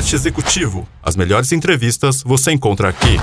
Podcast Executivo. As melhores entrevistas você encontra aqui.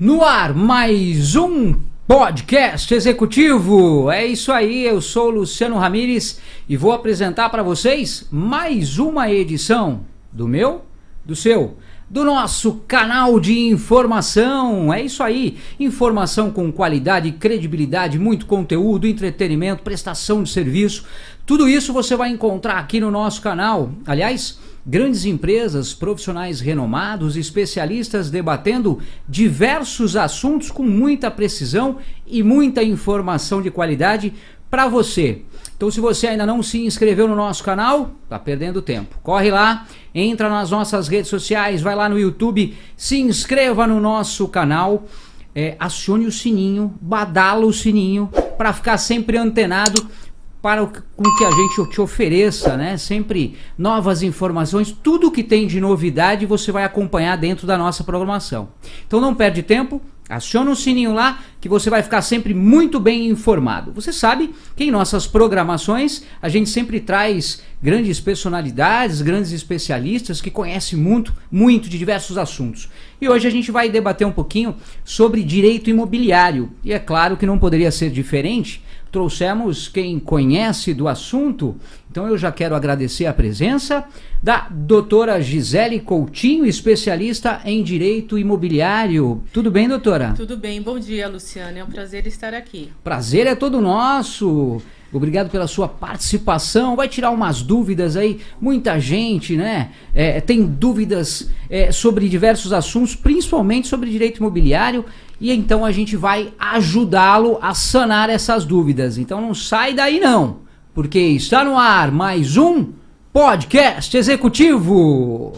No ar, mais um podcast executivo. É isso aí, eu sou Luciano Ramires e vou apresentar para vocês mais uma edição do meu, do seu do nosso canal de informação. É isso aí, informação com qualidade, credibilidade, muito conteúdo, entretenimento, prestação de serviço. Tudo isso você vai encontrar aqui no nosso canal. Aliás, grandes empresas, profissionais renomados, especialistas debatendo diversos assuntos com muita precisão e muita informação de qualidade para você. Então, se você ainda não se inscreveu no nosso canal, tá perdendo tempo. Corre lá, entra nas nossas redes sociais, vai lá no YouTube, se inscreva no nosso canal, é, acione o sininho, badala o sininho para ficar sempre antenado para o com que a gente te ofereça, né? Sempre novas informações, tudo que tem de novidade você vai acompanhar dentro da nossa programação. Então não perde tempo, Aciona o sininho lá que você vai ficar sempre muito bem informado. Você sabe que em nossas programações a gente sempre traz grandes personalidades, grandes especialistas que conhecem muito, muito de diversos assuntos. E hoje a gente vai debater um pouquinho sobre direito imobiliário. E é claro que não poderia ser diferente trouxemos quem conhece do assunto. Então eu já quero agradecer a presença da doutora Gisele Coutinho, especialista em direito imobiliário. Tudo bem, doutora? Tudo bem. Bom dia, Luciana. É um prazer estar aqui. Prazer é todo nosso. Obrigado pela sua participação. Vai tirar umas dúvidas aí. Muita gente, né? É, tem dúvidas é, sobre diversos assuntos, principalmente sobre direito imobiliário e então a gente vai ajudá-lo a sanar essas dúvidas. Então não sai daí não, porque está no ar mais um podcast executivo.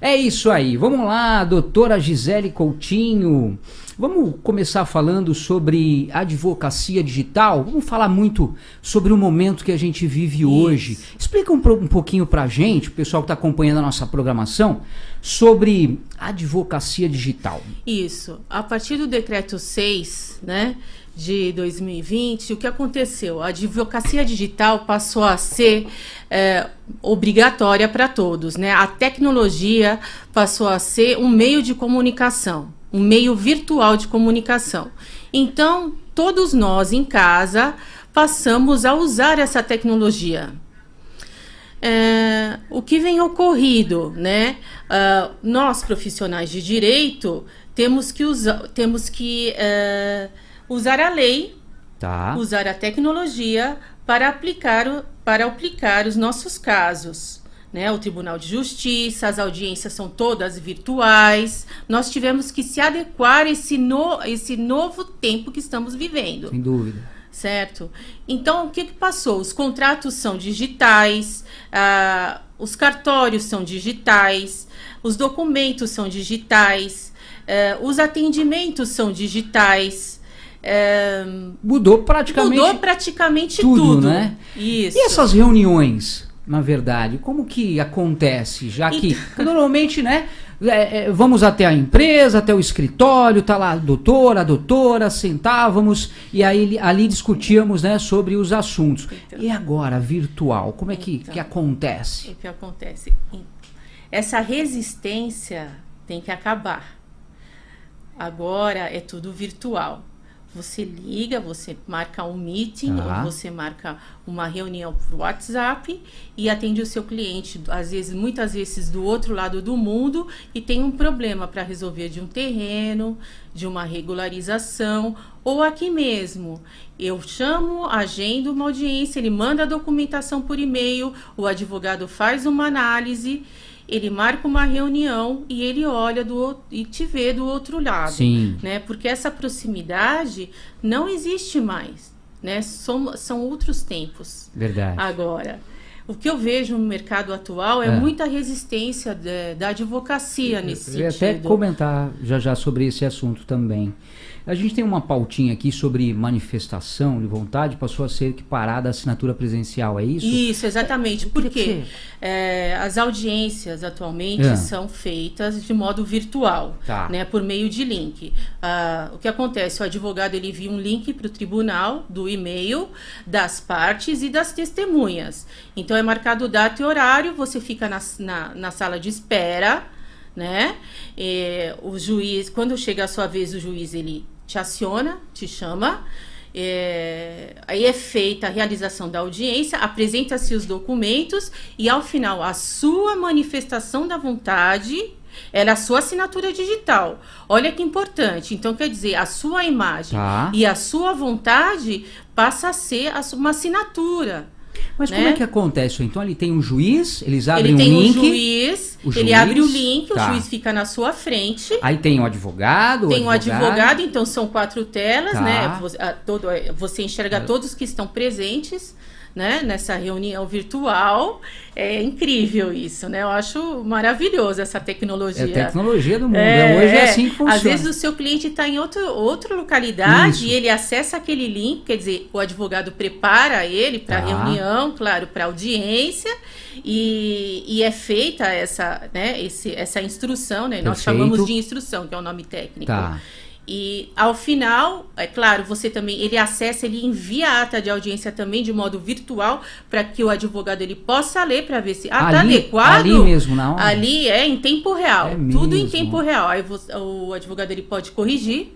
É isso aí. Vamos lá, doutora Gisele Coutinho. Vamos começar falando sobre advocacia digital. Vamos falar muito sobre o momento que a gente vive Isso. hoje. Explica um, um pouquinho para a gente, o pessoal que está acompanhando a nossa programação, sobre advocacia digital. Isso. A partir do decreto 6, né? de 2020, o que aconteceu? A advocacia digital passou a ser é, obrigatória para todos, né? A tecnologia passou a ser um meio de comunicação um meio virtual de comunicação. Então, todos nós em casa passamos a usar essa tecnologia. É, o que vem ocorrido, né? Uh, nós profissionais de direito temos que, usar, temos que uh, usar a lei, tá. usar a tecnologia para aplicar, para aplicar os nossos casos né? O Tribunal de Justiça, as audiências são todas virtuais. Nós tivemos que se adequar a esse, no, esse novo tempo que estamos vivendo. Sem dúvida. Certo? Então, o que, que passou? Os contratos são digitais, ah, os cartórios são digitais, os documentos são digitais, eh, os atendimentos são digitais. Eh, mudou praticamente mudou praticamente tudo, tudo, né? Isso. E essas reuniões na verdade? Como que acontece? Já que então... normalmente, né? É, é, vamos até a empresa, até o escritório, tá lá a doutora, a doutora, sentávamos e aí ali discutíamos né, sobre os assuntos. Então, e agora, virtual, como é que, então, que acontece? O que acontece? Essa resistência tem que acabar. Agora é tudo virtual. Você liga, você marca um meeting, ou você marca uma reunião por WhatsApp e atende o seu cliente, às vezes, muitas vezes do outro lado do mundo e tem um problema para resolver de um terreno, de uma regularização ou aqui mesmo. Eu chamo, agendo uma audiência, ele manda a documentação por e-mail, o advogado faz uma análise ele marca uma reunião e ele olha do e te vê do outro lado, Sim. né? Porque essa proximidade não existe mais, né? São, são outros tempos. Verdade. Agora, o que eu vejo no mercado atual é, é. muita resistência de, da advocacia nesse eu, eu sentido. Eu até comentar já já sobre esse assunto também. A gente tem uma pautinha aqui sobre manifestação de vontade, passou a ser equiparada à assinatura presencial, é isso? Isso, exatamente. É, Por que quê? É, as audiências atualmente É. são feitas de modo virtual, Tá. né, por meio de link. Ah, o que acontece? O advogado ele envia um link para o tribunal do e-mail das partes e das testemunhas. Então é marcado data e horário, você fica na, na, na sala de espera, né? É, o juiz, quando chega a sua vez, o juiz ele te aciona, te chama. é, aí é feita a realização da audiência, apresenta-se os documentos e ao final a sua manifestação da vontade era a sua assinatura digital. Olha que importante. Então quer dizer, a sua imagem Tá. e a sua vontade passa a ser uma assinatura. Mas né? como é que acontece? Então ali tem um juiz, eles abrem Ele tem um um link, juiz, o ele juiz, abre o link, tá. o juiz fica na sua frente. aí tem o advogado, o Tem um advogado, então são quatro telas, Tá. né? Você, a- todo, você enxerga todos que estão presentes, né? Nessa reunião virtual. É incrível isso, né? Eu acho maravilhoso essa tecnologia. É a tecnologia do mundo. Hoje é assim que funciona. Às vezes o seu cliente está em outro, outra localidade Isso. e ele acessa aquele link, quer dizer, o advogado prepara ele para a Tá. reunião, claro, para audiência, e, e é feita essa, né, esse, essa instrução, né? Nós Perfeito. chamamos de instrução, que é o nome técnico. Tá. E ao final, é claro, você também ele acessa, ele envia a ata de audiência também de modo virtual para que o advogado ele possa ler para ver se ah, tá Ali- adequado. ali mesmo, na hora? Ali é em tempo real, É tudo em mesmo? tempo real. Aí você- o advogado ele pode corrigir,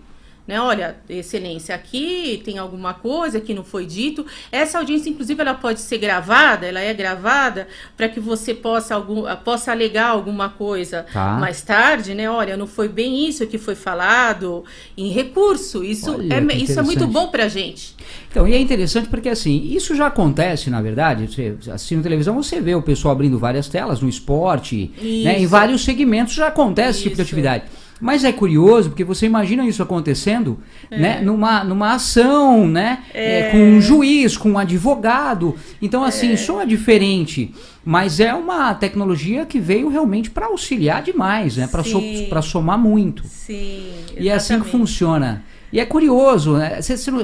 né? Olha, excelência, aqui tem alguma coisa que não foi dito. Essa audiência, inclusive, ela pode ser gravada, ela é gravada para que você possa algum, possa alegar alguma coisa Tá. mais tarde, né? Olha, não foi bem isso que foi falado em recurso. Isso Olha, é isso é muito bom pra gente. Então, e é interessante porque assim, isso já acontece, na verdade. Você assina televisão, você vê o pessoal abrindo várias telas no esporte, né, em Isso. vários segmentos já acontece esse tipo de Isso. atividade. Mas é curioso porque você imagina isso acontecendo, É. né, numa, numa ação, né, é, com um juiz, com um advogado. Então, assim, soa diferente, mas é uma tecnologia que veio realmente para auxiliar demais, né, para Sim. somar muito. Sim. E é assim que exatamente. funciona. E é curioso, né?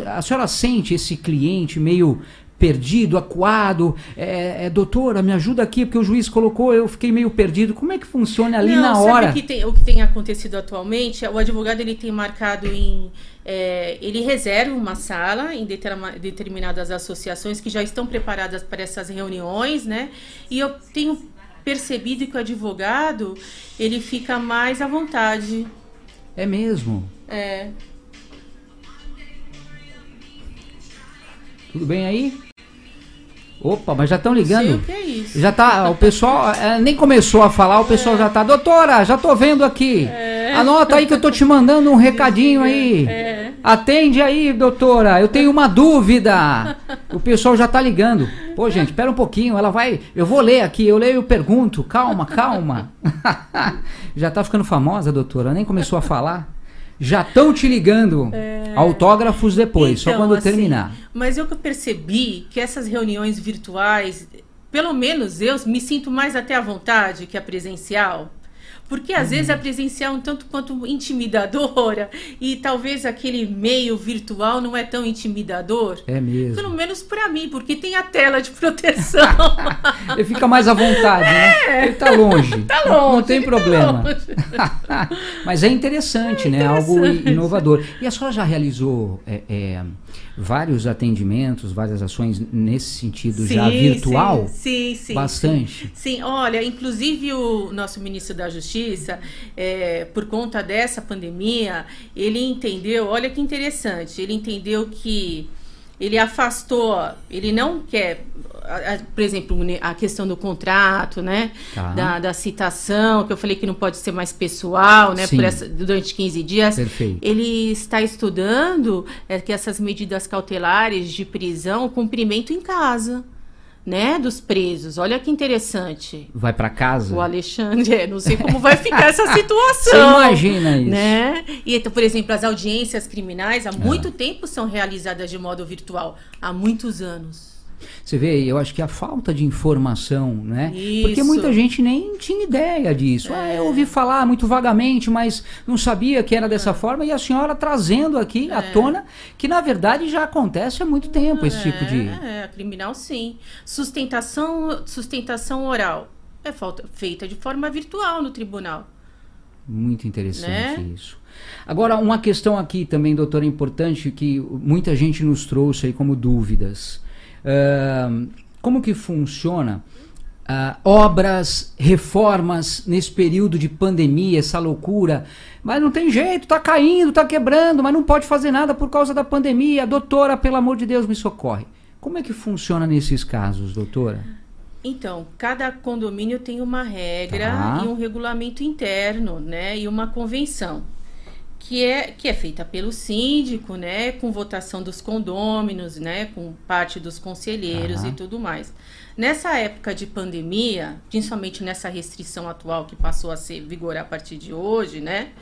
A senhora sente esse cliente meio perdido, acuado, é, é, doutora, me ajuda aqui, porque o juiz colocou, eu fiquei meio perdido. Como é que funciona ali Não, na hora? O que, tem, o que tem acontecido atualmente? O advogado ele tem marcado em. é, ele reserva uma sala em determinadas associações que já estão preparadas para essas reuniões, né? E eu tenho percebido que o advogado ele fica mais à vontade. É mesmo. É, Tudo bem aí? Opa, mas já estão não sei o ligando. que é isso. Já tá, o pessoal é, nem começou a falar, o pessoal já tá, doutora, já tô vendo aqui. Anota aí que eu tô te mandando um recadinho aí. É. Atende aí, doutora, eu tenho uma dúvida. O pessoal já tá ligando. Pô, gente, espera um pouquinho, ela vai, eu vou ler aqui, eu leio e pergunto. Calma, calma. já tá ficando famosa, doutora, nem começou a falar. Já estão te ligando. Autógrafos depois, só Então, quando assim, terminar. Mas eu que percebi que essas reuniões virtuais, pelo menos eu me sinto mais até à vontade que a presencial. Porque às vezes a Uhum. presencial é um tanto quanto intimidadora e talvez aquele meio virtual não é tão intimidador. É mesmo. Pelo menos para mim, porque tem a tela de proteção. Ele fica mais à vontade, né? Ele tá longe. Tá Não- Não longe, tem tá problema. longe. Mas é interessante, né? Algo i- interessante. inovador. E a senhora já realizou é, é, vários atendimentos, várias ações nesse sentido já Sim, virtual? Sim, sim. sim. Bastante. Sim, olha, inclusive o nosso ministro da Justiça, é, por conta dessa pandemia, ele entendeu, olha que interessante, ele entendeu que ele afastou, ele não quer, por exemplo, a questão do contrato, né? Tá. Da, da citação, que eu falei que não pode ser mais pessoal, né? Essa- durante 15 dias. Perfeito. Ele está estudando é, que essas medidas cautelares de prisão, cumprimento em casa, né? Dos presos. Olha que interessante. Vai pra casa? O Alexandre, é, não sei como vai ficar essa Você situação. imagina isso? Né? E, então, por exemplo, as audiências criminais É. há muito tempo são realizadas de modo virtual. Há muitos anos. Você vê, eu acho que a falta de informação, né? Isso. Porque muita gente nem tinha ideia disso. Ah, eu ouvi falar muito vagamente, mas não sabia que era dessa forma. E a senhora trazendo aqui à tona que, na verdade, já acontece há muito tempo esse tipo de. É, criminal sim. Sustentação, sustentação oral é falta, feita de forma virtual no tribunal. Muito interessante Né? isso. Agora, uma questão aqui também, doutora, importante, que muita gente nos trouxe aí como dúvidas. Como que funciona ah, obras, reformas nesse período de pandemia, essa loucura? Mas não tem jeito, tá caindo, tá quebrando, mas não pode fazer nada por causa da pandemia. Doutora, pelo amor de Deus, me socorre. Como é que funciona nesses casos, doutora? Então, cada condomínio tem uma regra Tá. e um regulamento interno, né? E uma convenção. Que é, que é feita pelo síndico, né? Com votação dos condôminos, né? Com parte dos conselheiros Tá. e tudo mais. Nessa época de pandemia, principalmente nessa restrição atual que passou a ser vigorar a partir de hoje, né?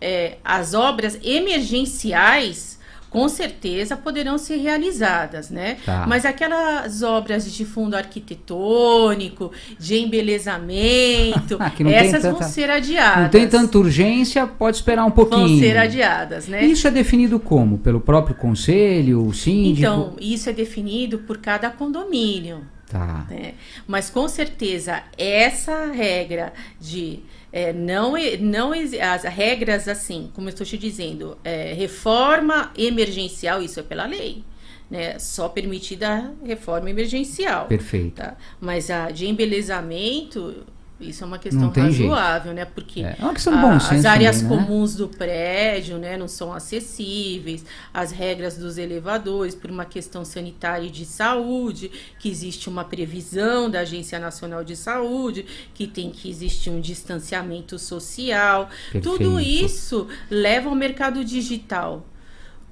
é, as obras emergenciais com certeza poderão ser realizadas, né? Tá. Mas aquelas obras de fundo arquitetônico, de embelezamento, tem essas tanta- vão ser adiadas. Não tem tanta urgência, pode esperar um pouquinho. Vão ser adiadas, né? Isso é definido como? Pelo próprio conselho, o síndico? Então, isso é definido por cada condomínio. Tá. né? Mas com certeza essa regra de é, não, não as regras assim, como eu estou te dizendo, é, reforma emergencial, isso é pela lei. Né? Só permitida a reforma emergencial. Perfeito. Tá? Mas a de embelezamento, isso é uma questão tem jeito. razoável, né? Porque É, é uma questão de bom a- senso as áreas também, né? comuns do prédio, né, não são acessíveis, as regras dos elevadores por uma questão sanitária e de saúde, que existe uma previsão da Agência Nacional de Saúde, que tem que existir um distanciamento social. Tudo Perfeito. isso leva ao mercado digital.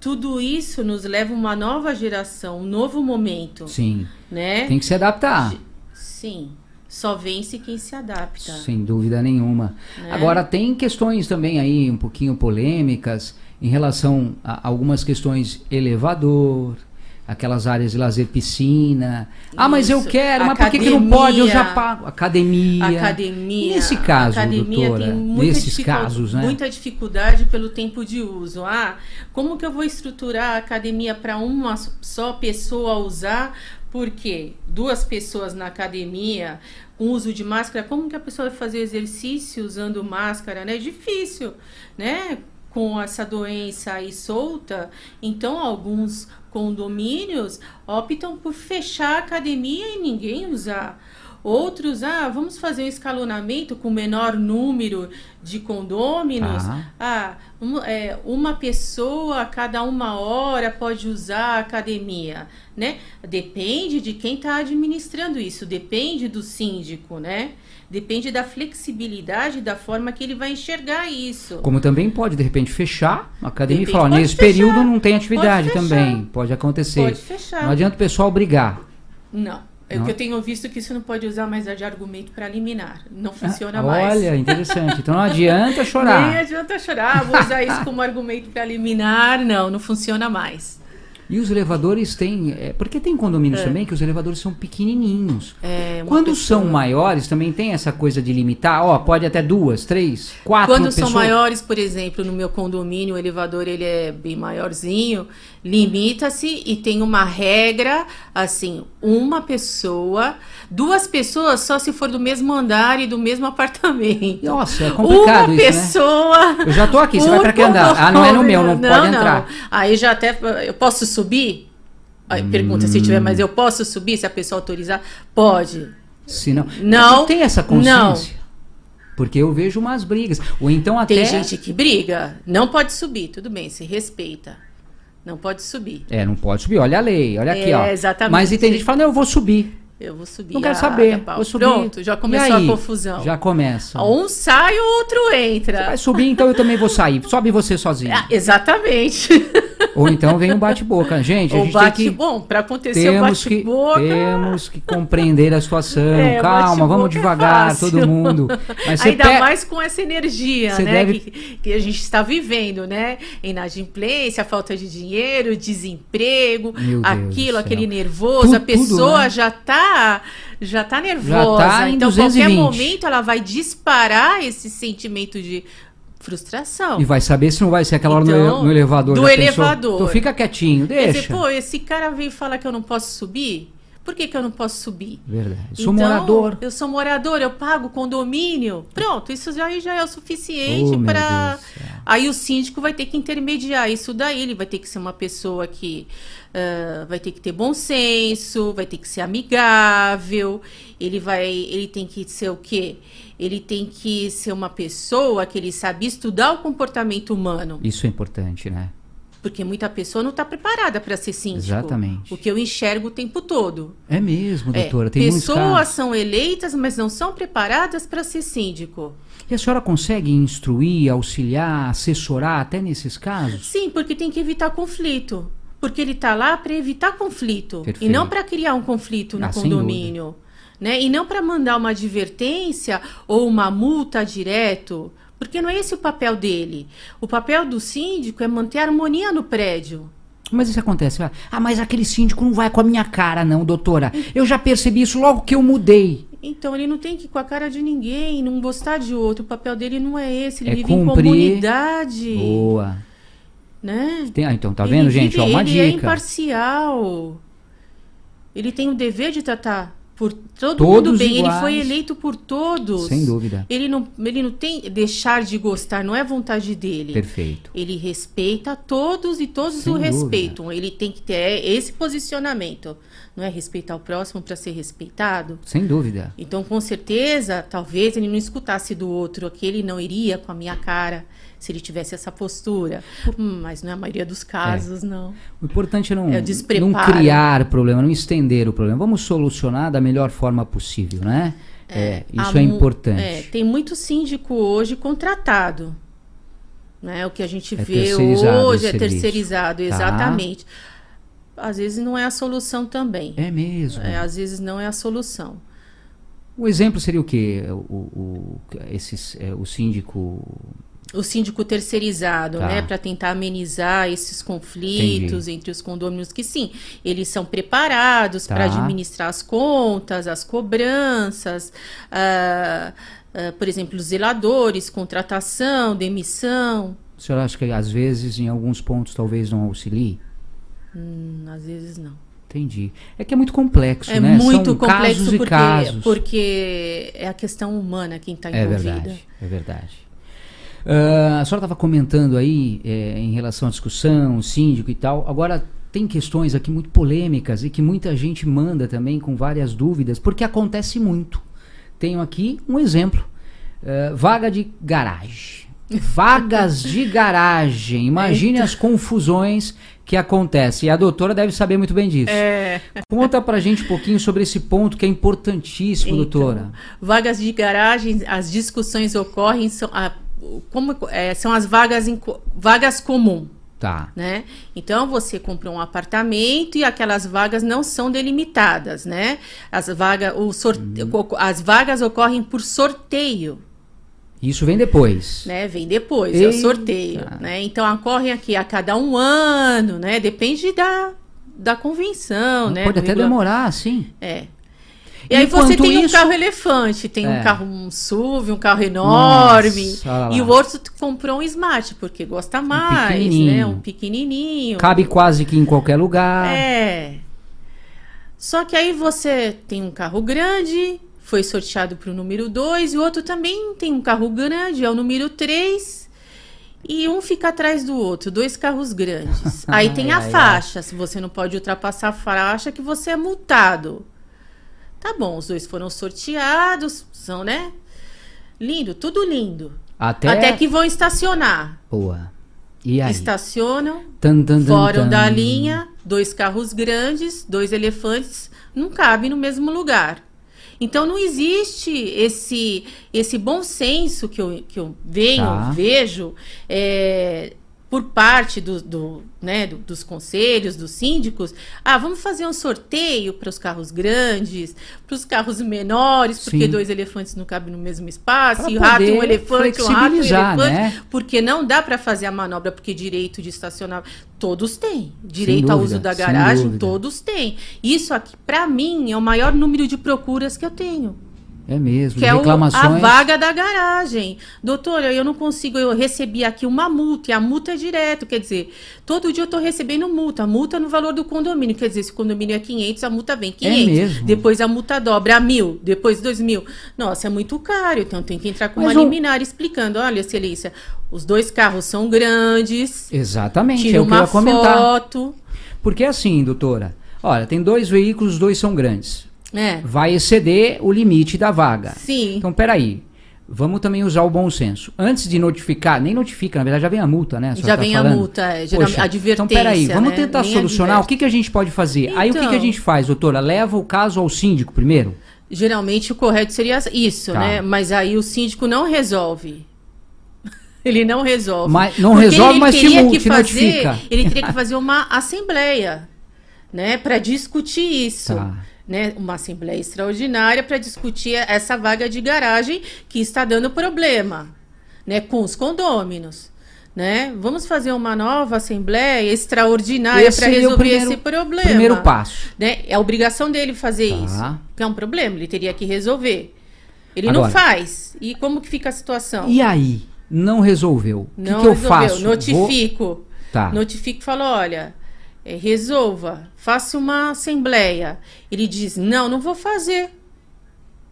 Tudo isso nos leva a uma nova geração, um novo momento, Sim. né? Tem que se adaptar. Sim. Só vence quem se adapta. Sem dúvida nenhuma. Né? Agora, tem questões também aí um pouquinho polêmicas em relação a algumas questões elevador, aquelas áreas de lazer piscina. Ah, mas eu Isso. quero, mas por que, que não pode? Eu já Academia. pago. Academia. Academia. Nesse caso, academia doutora, tem muita nesses casos, né? Muita dificuldade pelo tempo de uso. Ah, como que eu vou estruturar a academia para uma só pessoa usar? Porque duas pessoas na academia com uso de máscara, como que a pessoa vai fazer exercício usando máscara, né? É difícil, né? Com essa doença aí solta, então alguns condomínios optam por fechar a academia e ninguém usar. Outros, ah, vamos fazer um escalonamento com menor número de condôminos. Tá. Ah, um- é, uma pessoa a cada uma hora pode usar a academia, né? Depende de quem está administrando isso, depende do síndico, né? Depende da flexibilidade da forma que ele vai enxergar isso. Como também pode, de repente, fechar a academia e falar, nesse pode período fechar. não tem atividade Pode também. fechar. Pode acontecer. Pode fechar. Não adianta o pessoal brigar. Não. É que eu tenho visto que isso não pode usar mais de argumento para liminar. Não funciona mais. Olha, interessante. Então não adianta chorar. Nem adianta chorar, vou usar isso como argumento para liminar. Não, não funciona mais. E os elevadores têm. é, porque tem condomínios também que os elevadores são pequenininhos. É, Quando pessoa- são maiores, também tem essa coisa de limitar. Ó, pode até duas, três, quatro Quando pessoas. são maiores, por exemplo, no meu condomínio, o elevador ele é bem maiorzinho, limita-se e tem uma regra, assim, uma pessoa, duas pessoas só se for do mesmo andar e do mesmo apartamento. Nossa, é complicado uma isso, né? pessoa. Eu já tô aqui, você vai pra que andar? Ah, não é no meu, não, condomínio. pode entrar. Aí já até. Eu posso subir? Aí pergunta se tiver, mas eu posso subir se a pessoa autorizar? Pode. Se não, Não, Você tem essa consciência? Porque eu vejo umas brigas. Ou então até. Tem gente que briga. Não pode subir, tudo bem, se respeita. Não pode subir. É, não pode subir. Olha a lei, olha aqui, É, ó. exatamente. Mas e tem gente que fala, não, eu vou subir. Eu vou subir. Não quero Ah, saber. tá, Vou subir. Pronto, já começou a confusão. Já começa. Um sai, o outro entra. Vai subir, então eu também vou sair. Sobe você sozinho. Ah, exatamente. Ou então vem um bate-boca. Gente, a Ou gente bate, tem que. bom, para acontecer o bate-boca. temos que compreender a situação. É, Calma, vamos é devagar, fácil. todo mundo. Ainda pega- mais com essa energia, né? deve- Que, que a gente está vivendo, né? Inadimplência, falta de dinheiro, desemprego, Meu aquilo, aquele nervoso, a pessoa tudo, né? já tá já tá nervosa. tá em então, qualquer 220. momento ela vai disparar esse sentimento de frustração. E vai saber se não vai ser aquela hora no Então, no, elevador. do elevador. Então fica quietinho, Quer dizer, deixa. pô, esse cara veio falar que eu não posso subir? Por que, que eu não posso subir? Verdade. Sou Então, morador. Eu sou morador, eu pago condomínio. Pronto, isso já, aí já é o suficiente Oh, para. Aí o síndico vai ter que intermediar isso daí. Ele vai ter que ser uma pessoa que ah, vai ter que ter bom senso, vai ter que ser amigável. Ele vai, ele tem que ser o quê? Ele tem que ser uma pessoa que ele sabe estudar o comportamento humano. Isso é importante, né? Porque muita pessoa não está preparada para ser síndico. Exatamente. O que eu enxergo o tempo todo. É mesmo, É, doutora. Tem muitos pessoas são eleitas, mas não são preparadas para ser síndico. E a senhora consegue instruir, auxiliar, assessorar até nesses casos? Sim, porque tem que evitar conflito. Porque ele está lá para evitar conflito Perfeito. e não para criar um conflito no Ah, condomínio, né? E não para mandar uma advertência ou uma multa direto, porque não é esse o papel dele. O papel do síndico é manter a harmonia no prédio. Mas isso acontece. ah, mas aquele síndico não vai com a minha cara, não, doutora. Eu já percebi isso logo que eu mudei. Então ele não tem que ir com a cara de ninguém, não gostar de outro. O papel dele não é esse. Ele É vive em cumprir- comunidade, Boa. né? Tem- ah, então, tá Ele vendo, gente? vive- Ó, uma ele é dica. imparcial. Ele tem o dever de tratar por todo Todos mundo bem. Ele iguais. foi eleito por todos. Sem dúvida. Ele não, ele não tem deixar de gostar, não é vontade dele. Perfeito. Ele respeita todos e todos Sem o dúvida. respeitam. Ele tem que ter esse posicionamento. Não é respeitar o próximo para ser respeitado? Sem dúvida. Então, com certeza, talvez ele não escutasse do outro, aquele não iria com a minha cara se ele tivesse essa postura. Hum, mas não é a maioria dos casos, não. O importante é não, É não criar problema, não estender o problema. Vamos solucionar da melhor forma possível, né? É, isso Há é importante. é, tem muito síndico hoje contratado. Né? O que a gente É vê hoje é terceirizado, Tá. exatamente. Às vezes não é a solução também. É mesmo. É, às vezes não é a solução. O exemplo seria o quê? O, o, esses, é, o síndico. O síndico terceirizado, Tá. né, para tentar amenizar esses conflitos entre os condôminos, que sim, eles são preparados Tá. para administrar as contas, as cobranças, ah, ah, por exemplo, os zeladores, contratação, demissão. O senhor acha que às vezes, em alguns pontos, talvez não auxilie? Hum, às vezes não. Entendi. É que é muito complexo, É né? muito São complexo casos porque, casos. porque é a questão humana quem está É envolvida. verdade, é verdade. Ah, a senhora estava comentando aí é, em relação à discussão, síndico e tal. Agora, tem questões aqui muito polêmicas e que muita gente manda também com várias dúvidas, porque acontece muito. Tenho aqui um exemplo: Ah, vaga de garagem. Vagas de garagem. Imagine as confusões que acontecem. E a doutora deve saber muito bem disso. É. Conta pra gente um pouquinho sobre esse ponto que é importantíssimo, Então, doutora. Vagas de garagem, as discussões ocorrem, são, a- como, é, são as vagas, em vagas comum. Tá. Né? Então você comprou um apartamento e aquelas vagas não são delimitadas, né? As, vaga, o sorte... Uhum. as vagas ocorrem por sorteio, Isso vem depois. né? Vem depois, é o Eita. sorteio, né? Então ocorrem aqui a cada um ano, né? Depende da, da convenção, né? Pode até demorar, sim. É. E, aí você tem um isso- carro elefante, tem É. um carro um SUV, um carro enorme. Nossa, lá. e o outro comprou um Smart, porque gosta mais, pequenininho. né? Um pequenininho. Cabe quase que em qualquer lugar. É. Só que aí você tem um carro grande, foi sorteado para o número 2, e o outro também tem um carro grande, é o número 3. E um fica atrás do outro, dois carros grandes. Aí tem a Ai, ai, faixa, se você não pode ultrapassar a faixa, que você é multado. Tá bom, os dois foram sorteados, são, né? Lindo, tudo lindo. Até... Até que vão estacionar. Boa. E aí? Estacionam, Tan, tan, tan, Fora tan. da linha, dois carros grandes, dois elefantes, não cabem no mesmo lugar. Então não existe esse esse bom senso que eu, que eu venho, Tá. vejo, é, por parte do, do, né, do, dos conselhos, dos síndicos, ah, vamos fazer um sorteio para os carros grandes, para os carros menores, porque Sim. dois elefantes não cabem no mesmo espaço, Pra e o rato e um elefante, um rato e um elefante, né? porque não dá para fazer a manobra, porque direito de estacionar, todos têm. Direito ao dúvida, uso da garagem, todos têm. Isso aqui, para mim, é o maior número de procuras que eu tenho. É mesmo. Que é reclamações. a vaga da garagem. Doutora, eu não consigo, eu recebi aqui uma multa, e a multa é direto, quer dizer, todo dia eu estou recebendo multa, multa no valor do condomínio, quer dizer, se o condomínio é 500, a multa vem 500, mesmo? depois a multa dobra a mil, depois dois mil. Nossa, é muito caro, então tem que entrar com Mas uma o- liminar explicando, olha, excelência, os dois carros são grandes, Exatamente, é o que eu ia comentar. foto, Porque assim, doutora, olha, tem dois veículos, os dois são grandes. Né? Vai exceder o limite da vaga. Sim. Então, peraí. Vamos também usar o bom senso. Antes de notificar, nem notifica, na verdade já vem a multa, né? Já tá vem a falando. multa, é, geralmente, Poxa, advertência. Então, peraí, vamos né? tentar Nem solucionar. O adverte. que, que a gente pode fazer? Aí, o que, que a Então. gente faz, doutora? Leva o caso ao síndico primeiro? Geralmente o correto seria isso, Tá. né? Mas aí o síndico não resolve. Ele não resolve. Mas- não Porque resolve, ele mas te teria multa, que fazer, notifica. Ele teria que fazer uma assembleia, né, para discutir isso. Tá. Né, uma assembleia extraordinária para discutir essa vaga de garagem que está dando problema, né, com os condôminos. Né? Vamos fazer uma nova assembleia extraordinária para resolver primeiro- esse problema. Primeiro passo. Né? É a obrigação dele fazer Tá. isso. Que é um problema, ele teria que resolver. Ele Agora- não faz. E como que fica a situação? E aí? Não resolveu. O que, que eu resolveu. faço? Vou- Notifico. Tá. Notifico e falo, olha, é, resolva, faça uma assembleia. Ele diz, não, não vou fazer.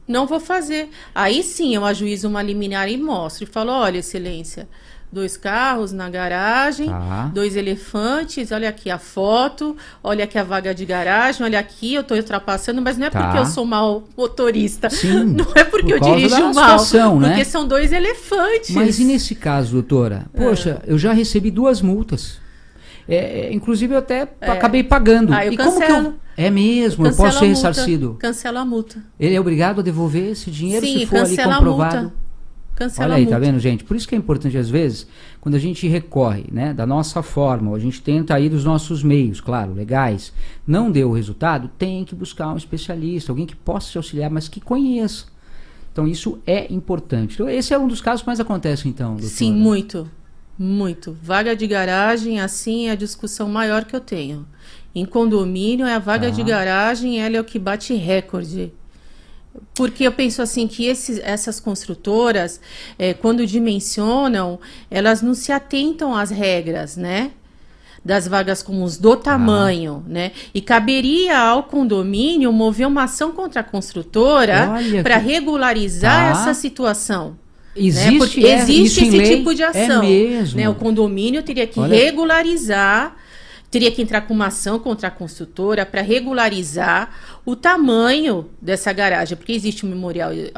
Não vou fazer. Aí sim eu ajuizo uma liminar e mostro. E falo, olha, excelência, dois carros na garagem, Tá. dois elefantes, olha aqui a foto, olha aqui a vaga de garagem, olha aqui, eu estou ultrapassando, mas não é Tá. porque eu sou mau motorista. Sim, não é porque por eu dirijo mal. situação, né? porque são dois elefantes. Mas e nesse caso, doutora? Poxa, eu já recebi duas multas. É, é, inclusive, eu até acabei pagando. Ah, eu e como que eu... cancelo. É mesmo, eu posso ser ressarcido. Cancela a multa. Ele é obrigado a devolver esse dinheiro Sim, se for ali cancela a comprovado. multa. Cancela Olha aí, tá vendo, gente? Por isso que é importante, às vezes, quando a gente recorre, né, da nossa forma, ou a gente tenta aí dos nossos meios, claro, legais, não deu o resultado, tem que buscar um especialista, alguém que possa te auxiliar, mas que conheça. Então, isso é importante. Então, esse é um dos casos que mais acontece, então, doutora. Sim, muito. Muito. Vaga de garagem, assim, é a discussão maior que eu tenho. Em condomínio, é a vaga Tá. de garagem, ela é o que bate recorde. Porque eu penso assim que esses, essas construtoras, eh, quando dimensionam, elas não se atentam às regras, né? Das vagas comuns do tamanho, né? E caberia ao condomínio mover uma ação contra a construtora para que- né? Tá. essa situação. Existe, né? É, existe esse lei? tipo de ação. É mesmo. né? O condomínio teria que Olha- regularizar, teria que entrar com uma ação contra a construtora para regularizar o tamanho dessa garagem, porque existe um memorial eh,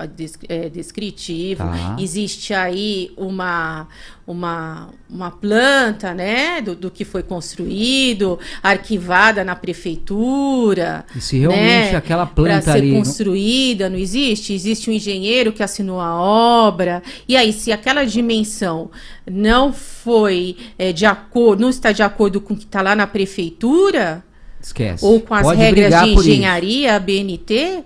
eh, descritivo, Tá. existe aí uma, uma, uma planta, né, do, do que foi construído, arquivada na prefeitura. E se realmente né, aquela Para planta ser ali... não- construída, não existe? Existe um engenheiro que assinou a obra. E aí, se aquela dimensão não foi eh, de acordo, não está de acordo com o que está lá na prefeitura, Esquece. ou com as Pode regras de engenharia, a BNT,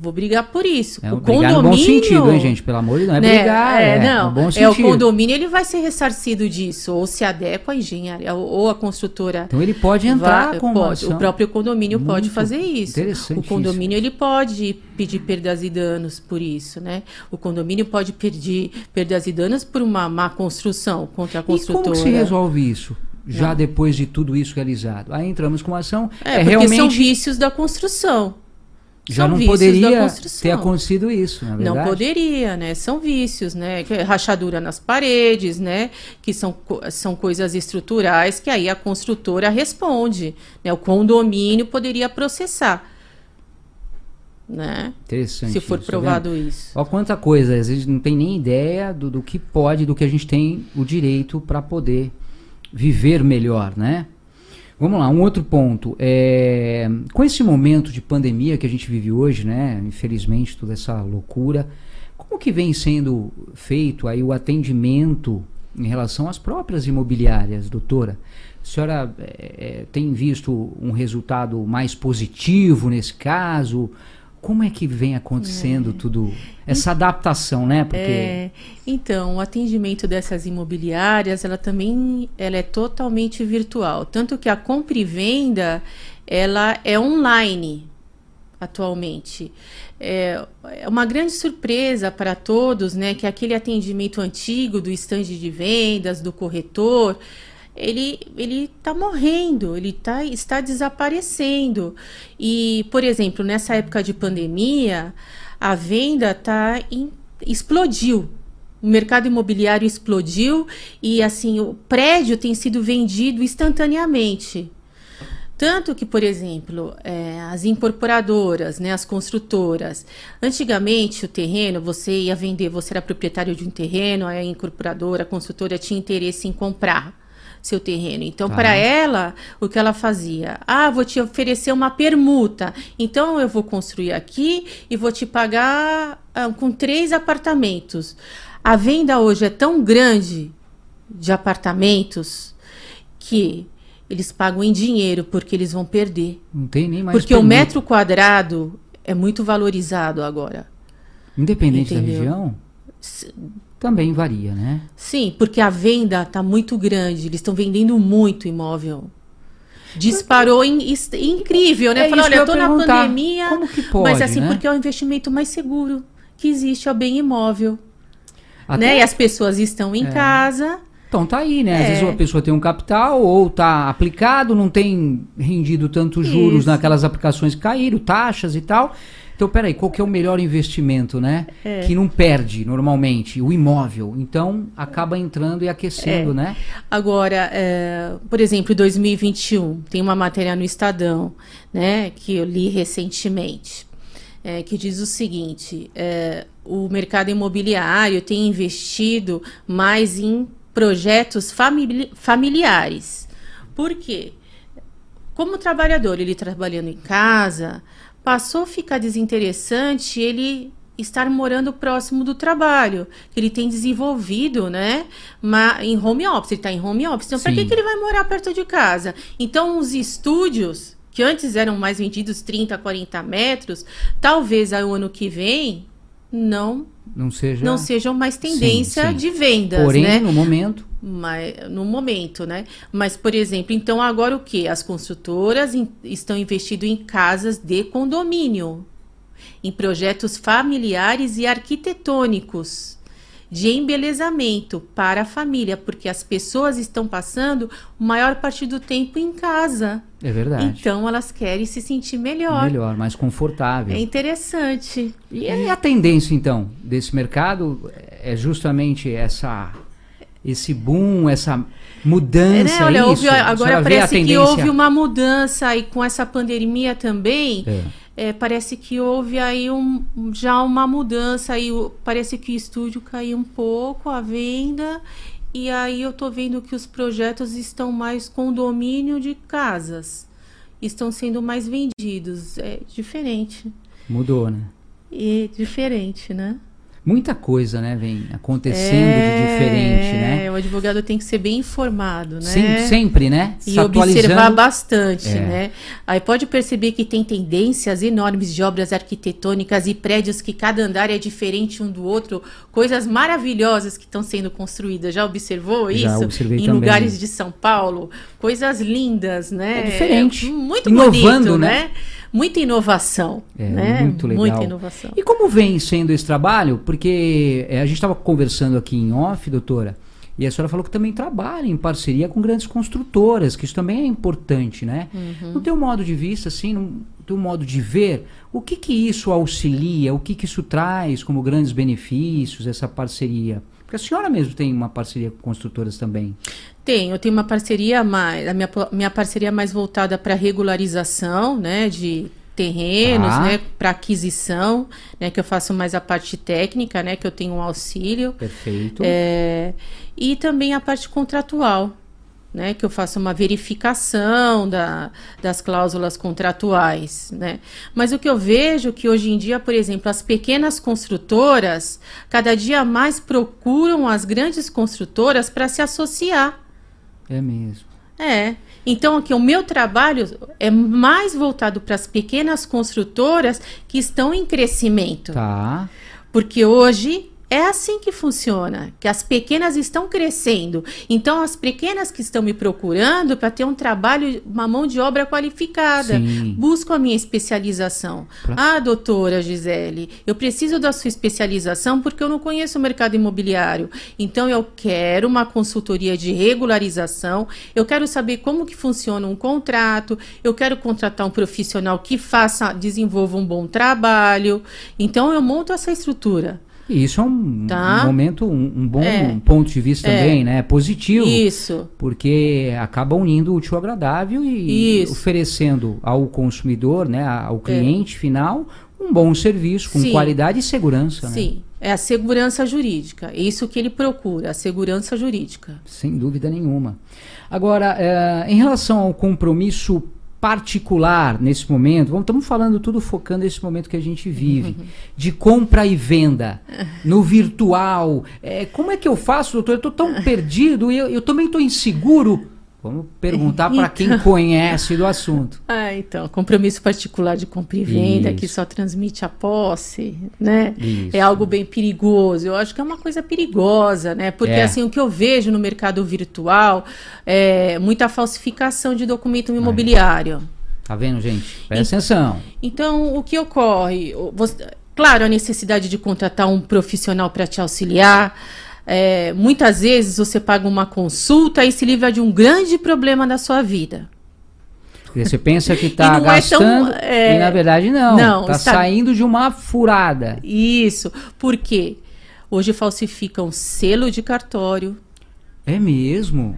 vou brigar por isso. É, o brigar no bom condomínio. sentido, hein, gente? Pelo amor de Deus, não é né, brigar, é, não, no bom é o sentido. condomínio, ele vai ser ressarcido disso, ou se adequa à engenharia, ou, a construtora Então ele pode entrar Vai- com pode, ação. o próprio condomínio pode Muito fazer isso. interessante O condomínio ele pode pedir perdas e danos por isso, né? O condomínio pode pedir perdas e danos por uma má construção contra a E como construtora. que se resolve isso? Já Não. depois de tudo isso realizado. Aí entramos com uma ação. É, É, porque são realmente vícios da construção. Já são não poderia ter acontecido isso, na verdade. Não poderia, né? São vícios, né? É Rachadura nas paredes, né? Que são, são coisas estruturais que aí a construtora responde. Né? O condomínio poderia processar. Né? Interessante. Se for isso, tá provado isso. Olha quanta coisa, às vezes não tem nem ideia do, do que pode, do que a gente tem o direito para poder viver melhor, né? Vamos lá, um outro ponto. É, com esse momento de pandemia que a gente vive hoje, né? Infelizmente, toda essa loucura, como que vem sendo feito aí o atendimento em relação às próprias imobiliárias, doutora. A senhora é, tem visto um resultado mais positivo nesse caso? Como é que vem acontecendo é. tudo essa adaptação, né? Porque é, então o atendimento dessas imobiliárias, ela também ela é totalmente virtual, tanto que a compra e venda ela é online atualmente. É, é uma grande surpresa para todos, né, que aquele atendimento antigo do estande de vendas, do corretor, ele ele está morrendo, ele tá, está desaparecendo. E, por exemplo, nessa época de pandemia, a venda tá em, explodiu. O mercado imobiliário explodiu e assim o prédio tem sido vendido instantaneamente. Tanto que, por exemplo, é, as incorporadoras, né, as construtoras, antigamente o terreno, você ia vender, você era proprietário de um terreno, a incorporadora, a construtora tinha interesse em comprar seu terreno. Então, para ela, o que ela fazia? Ah, vou te oferecer uma permuta. Então, eu vou construir aqui e vou te pagar ah, com três apartamentos. A venda hoje é tão grande de apartamentos que eles pagam em dinheiro porque eles vão perder. Não tem nem mais. Porque permito. o metro quadrado é muito valorizado agora. Independente Entendeu? da região? Também varia, né? Sim, porque a venda está muito grande. Eles estão vendendo muito imóvel. Disparou em, incrível, né? É Falou, olha, eu tô na pandemia. Como que pode, mas assim, né? porque é o investimento mais seguro que existe, é o bem imóvel. Até... Né? E as pessoas estão em é. casa então tá aí, né? Às é. vezes uma pessoa tem um capital ou tá aplicado, não tem rendido tantos juros Isso. naquelas aplicações que caíram, taxas e tal. Então, peraí, qual que é o melhor investimento, né? É. Que não perde normalmente, o imóvel. Então, acaba entrando e aquecendo, é. né? Agora, é, por exemplo, 2021, tem uma matéria no Estadão, né? Que eu li recentemente, é, que diz o seguinte: é, o mercado imobiliário tem investido mais em projetos famili familiares. Por quê? Como o trabalhador, ele trabalhando em casa, passou a ficar desinteressante ele estar morando próximo do trabalho, que ele tem desenvolvido, né, uma, em home office, ele está em home office. Então, para que, que ele vai morar perto de casa? Então, os estúdios, que antes eram mais vendidos 30, 40 metros, talvez ao ano que vem não não, seja... não sejam mais tendência sim, sim. de vendas, Porém, né? no momento. Mas, no momento, né? Mas, por exemplo, então agora o que? As construtoras in, estão investindo em casas de condomínio, em projetos familiares e arquitetônicos de embelezamento para a família, porque as pessoas estão passando a maior parte do tempo em casa. É verdade. Então elas querem se sentir melhor. Melhor, mais confortável. É interessante. E a tendência então desse mercado é justamente essa esse boom, essa mudança. É, né? Olha, houve, agora parece que houve uma mudança e com essa pandemia também. É é, parece que houve aí um, já uma mudança, aí, parece que o estúdio caiu um pouco, a venda, e aí eu estou vendo que os projetos estão mais condomínio de casas, estão sendo mais vendidos, é diferente. Mudou, né? E diferente, né? Muita coisa, né, vem acontecendo é, de diferente, né? O advogado tem que ser bem informado, né? Sempre, sempre né? Se e observar bastante, é. né? Aí pode perceber que tem tendências enormes de obras arquitetônicas e prédios que cada andar é diferente um do outro, coisas maravilhosas que estão sendo construídas. Já observou Já isso? Observei em também. lugares de São Paulo, coisas lindas, né? É diferente. Muito Inovando, bonito, né? né? Muita inovação. É, né? muito legal. Muita inovação. E como vem sendo esse trabalho? Porque é, a gente estava conversando aqui em off, doutora, e a senhora falou que também trabalha em parceria com grandes construtoras, que isso também é importante, né? Uhum. No teu modo de vista, assim, no teu modo de ver, o que que isso auxilia, o que que isso traz como grandes benefícios, essa parceria? Porque a senhora mesmo tem uma parceria com construtoras também. Tenho, eu tenho uma parceria mais, a minha, minha parceria mais voltada para regularização, né, de terrenos, ah. né, para aquisição, né, que eu faço mais a parte técnica, né, que eu tenho um auxílio. Perfeito. É, e também a parte contratual, né, que eu faça uma verificação da, das cláusulas contratuais, né? Mas o que eu vejo é que hoje em dia, por exemplo, as pequenas construtoras cada dia mais procuram as grandes construtoras para se associar. É mesmo. É. Então, aqui, o meu trabalho é mais voltado para as pequenas construtoras que estão em crescimento. Tá. Porque hoje é assim que funciona, que as pequenas estão crescendo. Então, as pequenas que estão me procurando para ter um trabalho, uma mão de obra qualificada, Sim. busco a minha especialização. Ah, doutora Gisele, eu preciso da sua especialização porque eu não conheço o mercado imobiliário. Então, eu quero uma consultoria de regularização, eu quero saber como que funciona um contrato, eu quero contratar um profissional que faça, desenvolva um bom trabalho. Então, eu monto essa estrutura. E isso é um, Tá. um momento, um, um bom É. ponto de vista É. também, né? Positivo. Isso. Porque acaba unindo o útil ao agradável e Isso. oferecendo ao consumidor, né, ao cliente final, um bom serviço com Sim. qualidade e segurança. Né? Sim, é a segurança jurídica. É isso que ele procura, a segurança jurídica. Sem dúvida nenhuma. Agora, eh, em relação ao compromisso particular nesse momento, vamos, estamos falando tudo focando nesse momento que a gente vive, de compra e venda, no virtual. Eh, como é que eu faço, doutor? Eu estou tão perdido e eu, eu também estou inseguro. Vamos perguntar para quem conhece do assunto. Ah, então, compromisso particular de compra e venda, que Isso. só transmite a posse, né? Isso. É algo bem perigoso. Eu acho que é uma coisa perigosa, né? Porque, É. assim, o que eu vejo no mercado virtual é muita falsificação de documento imobiliário. Tá vendo, gente? Presta atenção. Então, o que ocorre? Você- claro, a necessidade de contratar um profissional para te auxiliar. É, muitas vezes você paga uma consulta e se livra de um grande problema da sua vida. Você pensa que está não é tão, gastando é, e na verdade não. não, Está está- saindo de uma furada. Isso, porque hoje falsificam selo de cartório, É mesmo?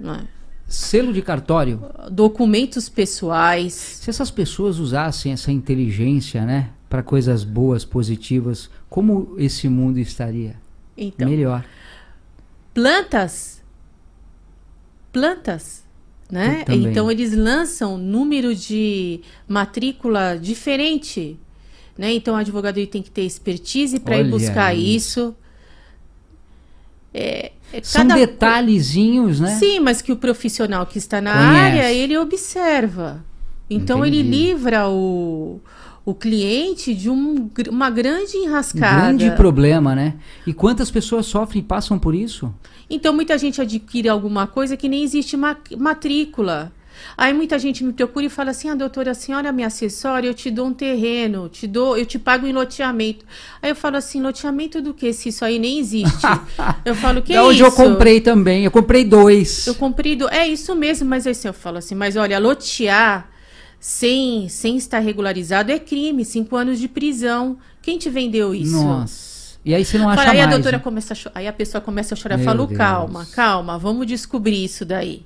não é? Selo de cartório. documentos pessoais. Se essas pessoas usassem essa inteligência, né, para coisas boas, positivas, como esse mundo estaria Então, melhor? plantas, plantas, né? Então eles lançam número de matrícula diferente, né? Então o advogado ele tem que ter expertise para ir buscar isso. isso. É, é São cada- detalhezinhos, né? Sim, mas que o profissional que está na Conhece. área, ele observa. Então ele Entendi. livra o, o cliente de um uma grande Um enrascada. grande problema, né? E quantas pessoas sofrem e passam por isso? Então muita gente adquire alguma coisa que nem existe ma- matrícula. Aí muita gente me procura e fala assim: "Ah, doutora, a senhora me assessora, eu te dou um terreno, te dou, eu te pago em loteamento". Aí eu falo assim: "Loteamento do que se isso aí nem existe?". eu falo: "Que é onde isso?". eu comprei também. Eu comprei dois. Eu comprei do... É isso mesmo, mas assim, eu falo assim, mas olha, lotear sem, sem estar regularizado é crime, cinco anos de prisão. Quem te vendeu isso? Nossa. E aí você não acha Fala, aí mais. a doutora né? começa a aí a pessoa começa a chorar, eu Meu Deus. calma, calma, vamos descobrir isso daí.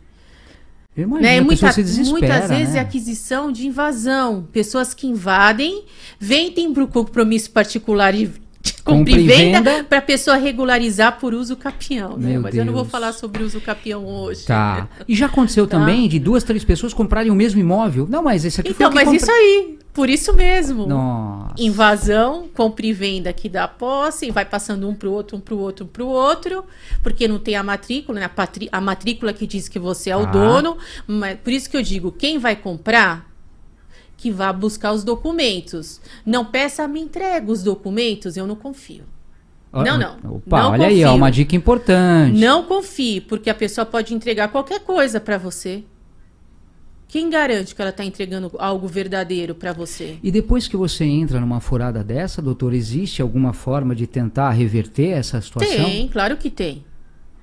Eu imagino, Né? Muita- muitas vezes né? é aquisição de invasão. Pessoas que invadem, vendem para o compromisso particular de compra e venda para a pessoa regularizar por uso capião. Né? Meu Mas eu não vou Deus. falar sobre uso capião hoje. Tá. E já aconteceu Tá. também de duas, três pessoas comprarem o mesmo imóvel? Não, mas esse aqui foi Então, o que mas isso aí, por isso mesmo. Nossa. Invasão, compra e venda que dá posse, e vai passando um pro outro, um pro outro, um pro outro, porque não tem a matrícula, né? a, patri- a matrícula que diz que você é o Tá. dono. Mas por isso que eu digo, quem vai comprar, que vá buscar os documentos. Não peça, me entrega os documentos, eu não confio. Ó, Não, não. Opa, Não olha aí, ó, confio. uma dica importante. Não confie, porque a pessoa pode entregar qualquer coisa para você. Quem garante que ela está entregando algo verdadeiro para você? E depois que você entra numa furada dessa, doutor, existe alguma forma de tentar reverter essa situação? Tem, claro que tem.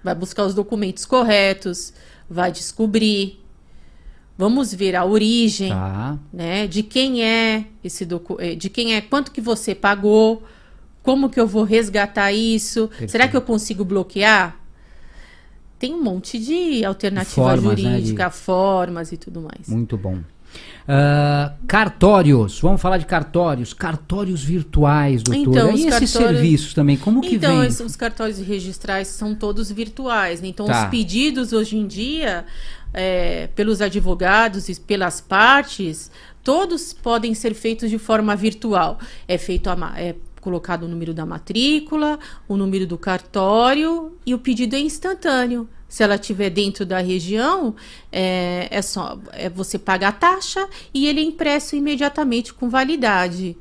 Vai buscar os documentos corretos, vai descobrir. Vamos ver a origem, Tá. né? De quem é esse docu eh, de quem é, quanto que você pagou, como que eu vou resgatar isso? Perfeito. Será que eu consigo bloquear? Tem um monte de alternativa Formas, né, jurídica, formas e tudo mais. Muito bom. Uh, cartórios, vamos falar de cartórios, cartórios virtuais, doutora. Então, e os esses cartórios- serviços também, como que então, vem? es- os cartórios registrais são todos virtuais. né? Então, Tá. os pedidos hoje em dia, é, pelos advogados e pelas partes, todos podem ser feitos de forma virtual. É feito a é colocado o número da matrícula, o número do cartório e o pedido é instantâneo. Se ela estiver dentro da região, é, é só é você paga a taxa e ele é impresso imediatamente com validade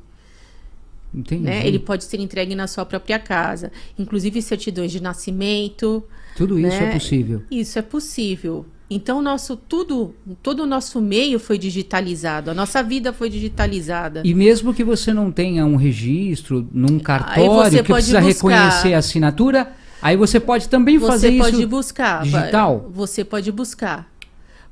Entendi. né? Ele pode ser entregue na sua própria casa, inclusive certidões de nascimento. Tudo isso né? é possível. Isso é possível. Então, nosso tudo, todo o nosso meio foi digitalizado, a nossa vida foi digitalizada. E mesmo que você não tenha um registro num cartório que precisa buscar. reconhecer a assinatura, aí você pode também fazer Você pode isso. buscar. digital? Você pode buscar.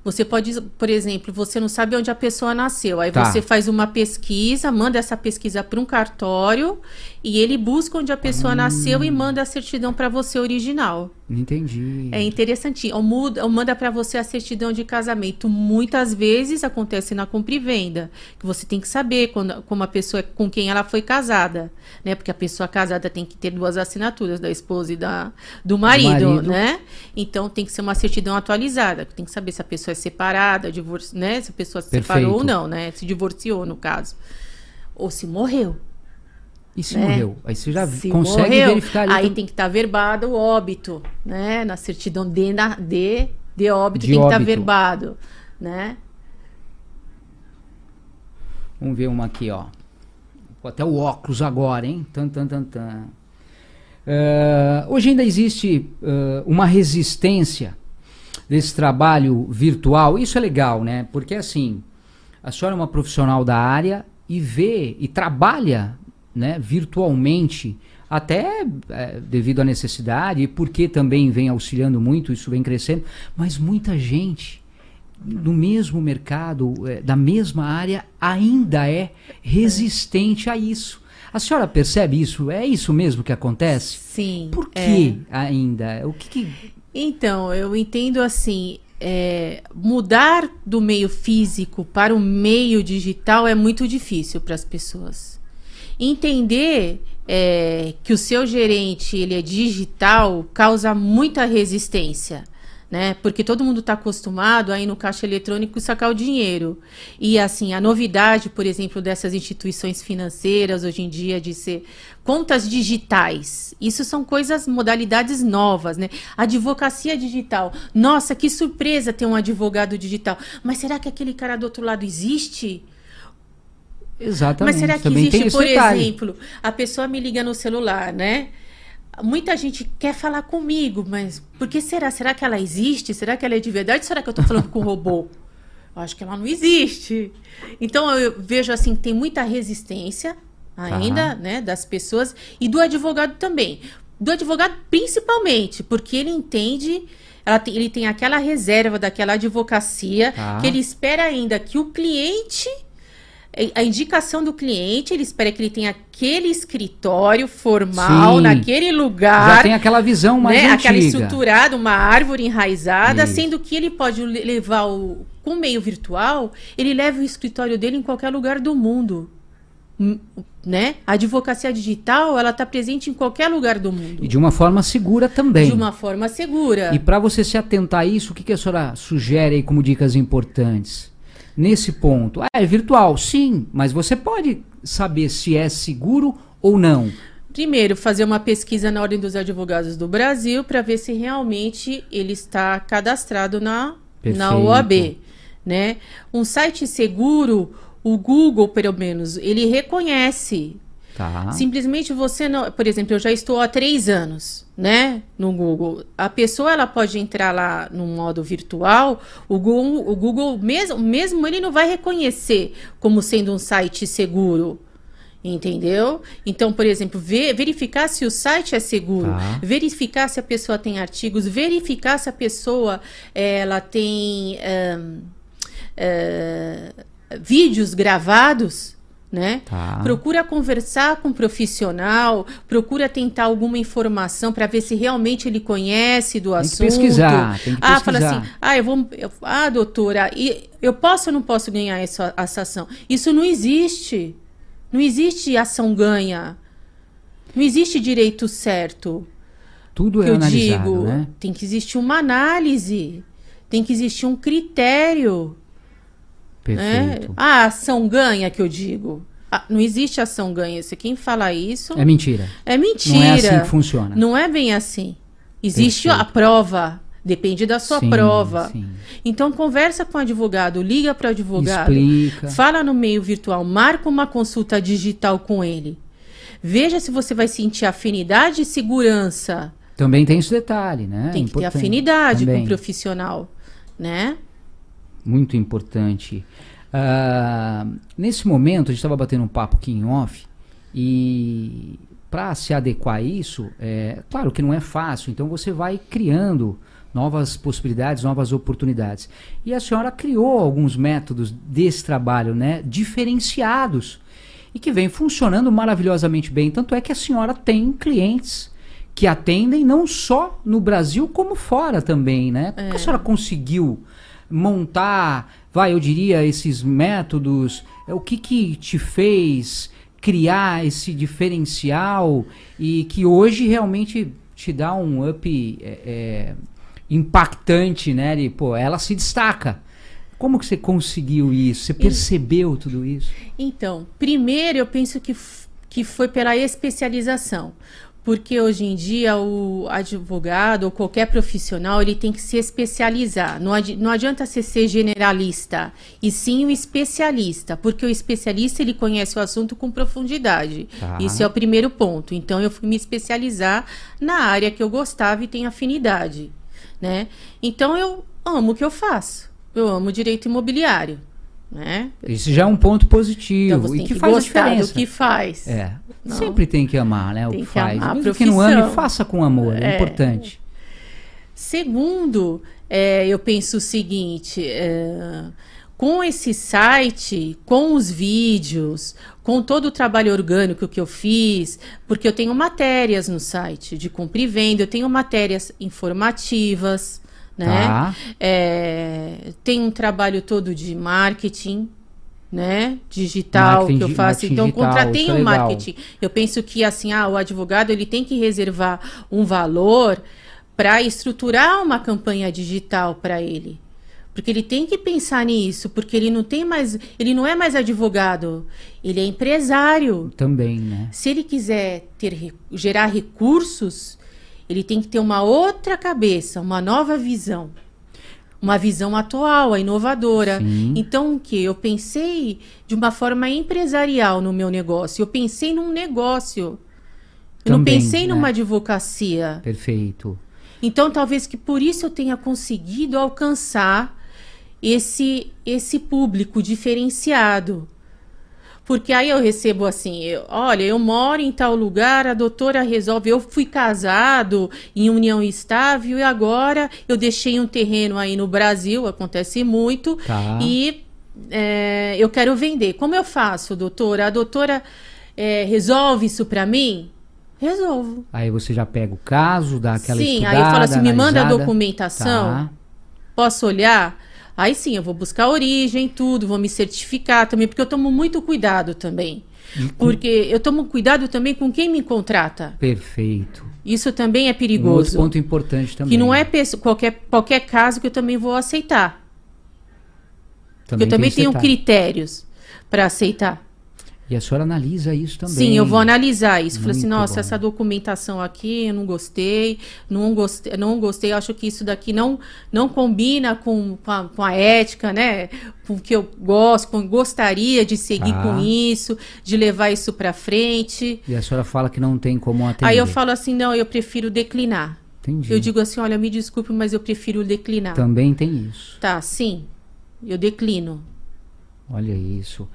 Você pode, por exemplo, você não sabe onde a pessoa nasceu. Aí Tá. você faz uma pesquisa, manda essa pesquisa para um cartório e ele busca onde a pessoa Hum. nasceu e manda a certidão para você original. Entendi. É interessante. Ou, muda, manda para você a certidão de casamento. Muitas vezes acontece na compra e venda. Que você tem que saber quando, como a pessoa com quem ela foi casada. Né? Porque a pessoa casada tem que ter duas assinaturas, da esposa e da, do marido, marido. né? Então tem que ser uma certidão atualizada. Tem que saber se a pessoa é separada, divorci, né? Se a pessoa se separou ou Perfeito. não, né? Se divorciou, no caso. Ou se morreu. E se né? morreu? Aí você já Se consegue morreu, verificar ali. Aí tem que estar verbado o óbito, né? Na certidão de, na- de, de óbito De tem que estar óbito. verbado, né? Vamos ver uma aqui, ó. Pô, Até o óculos agora, hein? Tan, tan, tan, tan. Eh, hoje ainda existe eh, uma resistência desse trabalho virtual. Isso é legal, né? Porque assim, a senhora é uma profissional da área e vê e trabalha né, virtualmente, até eh, devido à necessidade, e porque também vem auxiliando muito, isso vem crescendo, mas muita gente no mesmo mercado, eh, da mesma área, ainda é resistente a isso. A senhora percebe isso? É isso mesmo que acontece? Sim. Por é. que ainda? O que, que- Então, eu entendo assim, é, mudar do meio físico para o meio digital é muito difícil para as pessoas. Entender é, que o seu gerente ele é digital causa muita resistência. Né? Porque todo mundo está acostumado a ir no caixa eletrônico sacar o dinheiro. E assim, a novidade, por exemplo, dessas instituições financeiras hoje em dia de ser contas digitais. Isso são coisas, modalidades novas, né? Advocacia digital. Nossa, que surpresa ter um advogado digital. Mas será que aquele cara do outro lado existe? Exatamente. Mas será que Também existe, por detalhe. exemplo, a pessoa me liga no celular, né? Muita gente quer falar comigo, mas por que será? Será que ela existe? Será que ela é de verdade? Ou será que eu tô falando com um robô? Eu acho que ela não existe. Então eu vejo assim que tem muita resistência ainda, né, das pessoas e do advogado também. Do advogado principalmente, porque ele entende, tem- ele tem aquela reserva daquela advocacia Tá. que ele espera ainda que o cliente a indicação do cliente, ele espera que ele tenha aquele escritório formal Sim. naquele Já lugar, tem aquela visão mais né, aquela antiga. estruturada, uma árvore enraizada, Isso. sendo que ele pode le- levar o com meio virtual, ele leva o escritório dele em qualquer lugar do mundo. Hum, Né? A advocacia digital, ela está presente em qualquer lugar do mundo. E de uma forma segura também. De uma forma segura. E para você se atentar a isso, o que, que a senhora sugere aí como dicas importantes? Nesse ponto. Ah, é virtual, sim, mas você pode saber se é seguro ou não. Primeiro, fazer uma pesquisa na Ordem dos Advogados do Brasil para ver se realmente ele está cadastrado na, na. OAB. Né? Um site seguro, o Google, pelo menos, ele reconhece. Tá. Simplesmente você não. Por exemplo, eu já estou há três anos, né? No Google. A pessoa ela pode entrar lá no modo virtual, o Google, o Google mesmo, mesmo ele não vai reconhecer como sendo um site seguro. Entendeu? Então, por exemplo, ver- verificar se o site é seguro, Tá. verificar se a pessoa tem artigos, verificar se a pessoa ela tem ahn, eh, vídeos gravados, né? Tá. Procura conversar com um profissional, procura tentar alguma informação para ver se realmente ele conhece do Tem que assunto. pesquisar, tem que ah, fala pesquisar. assim, ah, eu vou, eu- ah, doutora, e eu posso ou não posso ganhar essa, essa ação? Isso não existe. Não existe ação ganha. Não existe direito certo Tudo que é eu analisado, digo, né? tem que existir uma análise, tem que existir um critério. Né? Perfeito. A ação ganha que eu digo. Ah, não existe ação ganha. Se quem fala isso É mentira. é mentira. Não é assim que funciona. Não é bem assim. Existe Perfeito. a prova. Depende da sua Sim, prova. sim. Então conversa com o advogado, liga para o advogado. Explica. Fala no meio virtual, marca uma consulta digital com ele. Veja se você vai sentir afinidade e segurança. Também tem esse detalhe, né? Tem que ter Importante. afinidade com Também. o profissional, né? Muito importante. Ah, nesse momento, a gente estava batendo um papo aqui em off e para se adequar a isso, é claro que não é fácil, então você vai criando novas possibilidades, novas oportunidades. E a senhora criou alguns métodos desse trabalho, né, diferenciados e que vem funcionando maravilhosamente bem. Tanto é que a senhora tem clientes que atendem não só no Brasil como fora também, né? Como a senhora conseguiu montar, vai, eu diria, esses métodos? É, O que que te fez criar esse diferencial e que hoje realmente te dá um up é, é, impactante, né? De, pô, ela se destaca. Como que você conseguiu isso? Você percebeu tudo isso? Então, primeiro eu penso que, que foi pela especialização. Porque hoje em dia o advogado ou qualquer profissional ele tem que se especializar. Não, adi- não adianta você ser generalista, e sim o especialista, porque o especialista ele conhece o assunto com profundidade. Tá. Isso é o primeiro ponto. Então eu fui me especializar na área que eu gostava e tenho afinidade, né? Então eu amo o que eu faço. Eu amo direito imobiliário, né? Isso já é um ponto positivo Então você e tem que, que, faz a diferença. do que faz. É. Não. Sempre tem que amar, né? O Tem que que faz. amar Mesmo que não ame, faça com amor. É, É. importante. Segundo, é, eu penso o seguinte: é, com esse site, com os vídeos, com todo o trabalho orgânico que eu fiz, porque eu tenho matérias no site de compra e venda, eu tenho matérias informativas, né? Tá. É, tem um trabalho todo de marketing, né? Digital Marketing que eu faço. Então, digital, contratei é um legal. marketing. Eu penso que assim, ah, o advogado ele tem que reservar um valor para estruturar uma campanha digital para ele. Porque ele tem que pensar nisso, porque ele não tem mais, ele não é mais advogado, ele é empresário. Também, né? Se ele quiser ter, gerar recursos, ele tem que ter uma outra cabeça, uma nova visão. Uma visão atual, inovadora. Sim. Então, o que? Eu pensei de uma forma empresarial no meu negócio. Eu pensei num negócio. Eu não pensei né? numa advocacia. Perfeito. Então, talvez que por isso eu tenha conseguido alcançar esse esse público diferenciado. Porque aí eu recebo assim, eu- olha, eu moro em tal lugar, a doutora resolve, eu fui casado em união estável e agora eu deixei um terreno aí no Brasil, acontece muito, Tá. e é, eu quero vender. Como eu faço, doutora? A doutora é, resolve isso para mim? Resolvo. Aí você já pega o caso, dá aquela Sim, aí eu falo assim, me manda a analisada. documentação, Tá. posso olhar? Aí sim, eu vou buscar a origem, tudo, vou me certificar também, porque eu tomo muito cuidado também. Porque eu tomo cuidado também com quem me contrata. Perfeito. Isso também é Um outro perigoso. ponto importante também. que não é pesso- qualquer, qualquer caso que eu também vou aceitar. Porque eu também tenho critérios para aceitar. E a senhora analisa isso também. Sim, eu vou analisar isso. Falei assim, nossa, bom. essa documentação aqui eu não gostei, não gostei, não gostei, acho que isso daqui não, não combina com, com, a, com a ética, né? Com o que eu gosto, com, gostaria de seguir Tá. com isso, de levar isso para frente. E a senhora fala que não tem como atender. Aí eu falo assim, não, eu prefiro declinar. Entendi. Eu digo assim, olha, me desculpe, mas eu prefiro declinar. Também tem isso. Tá, sim, eu declino. Olha isso.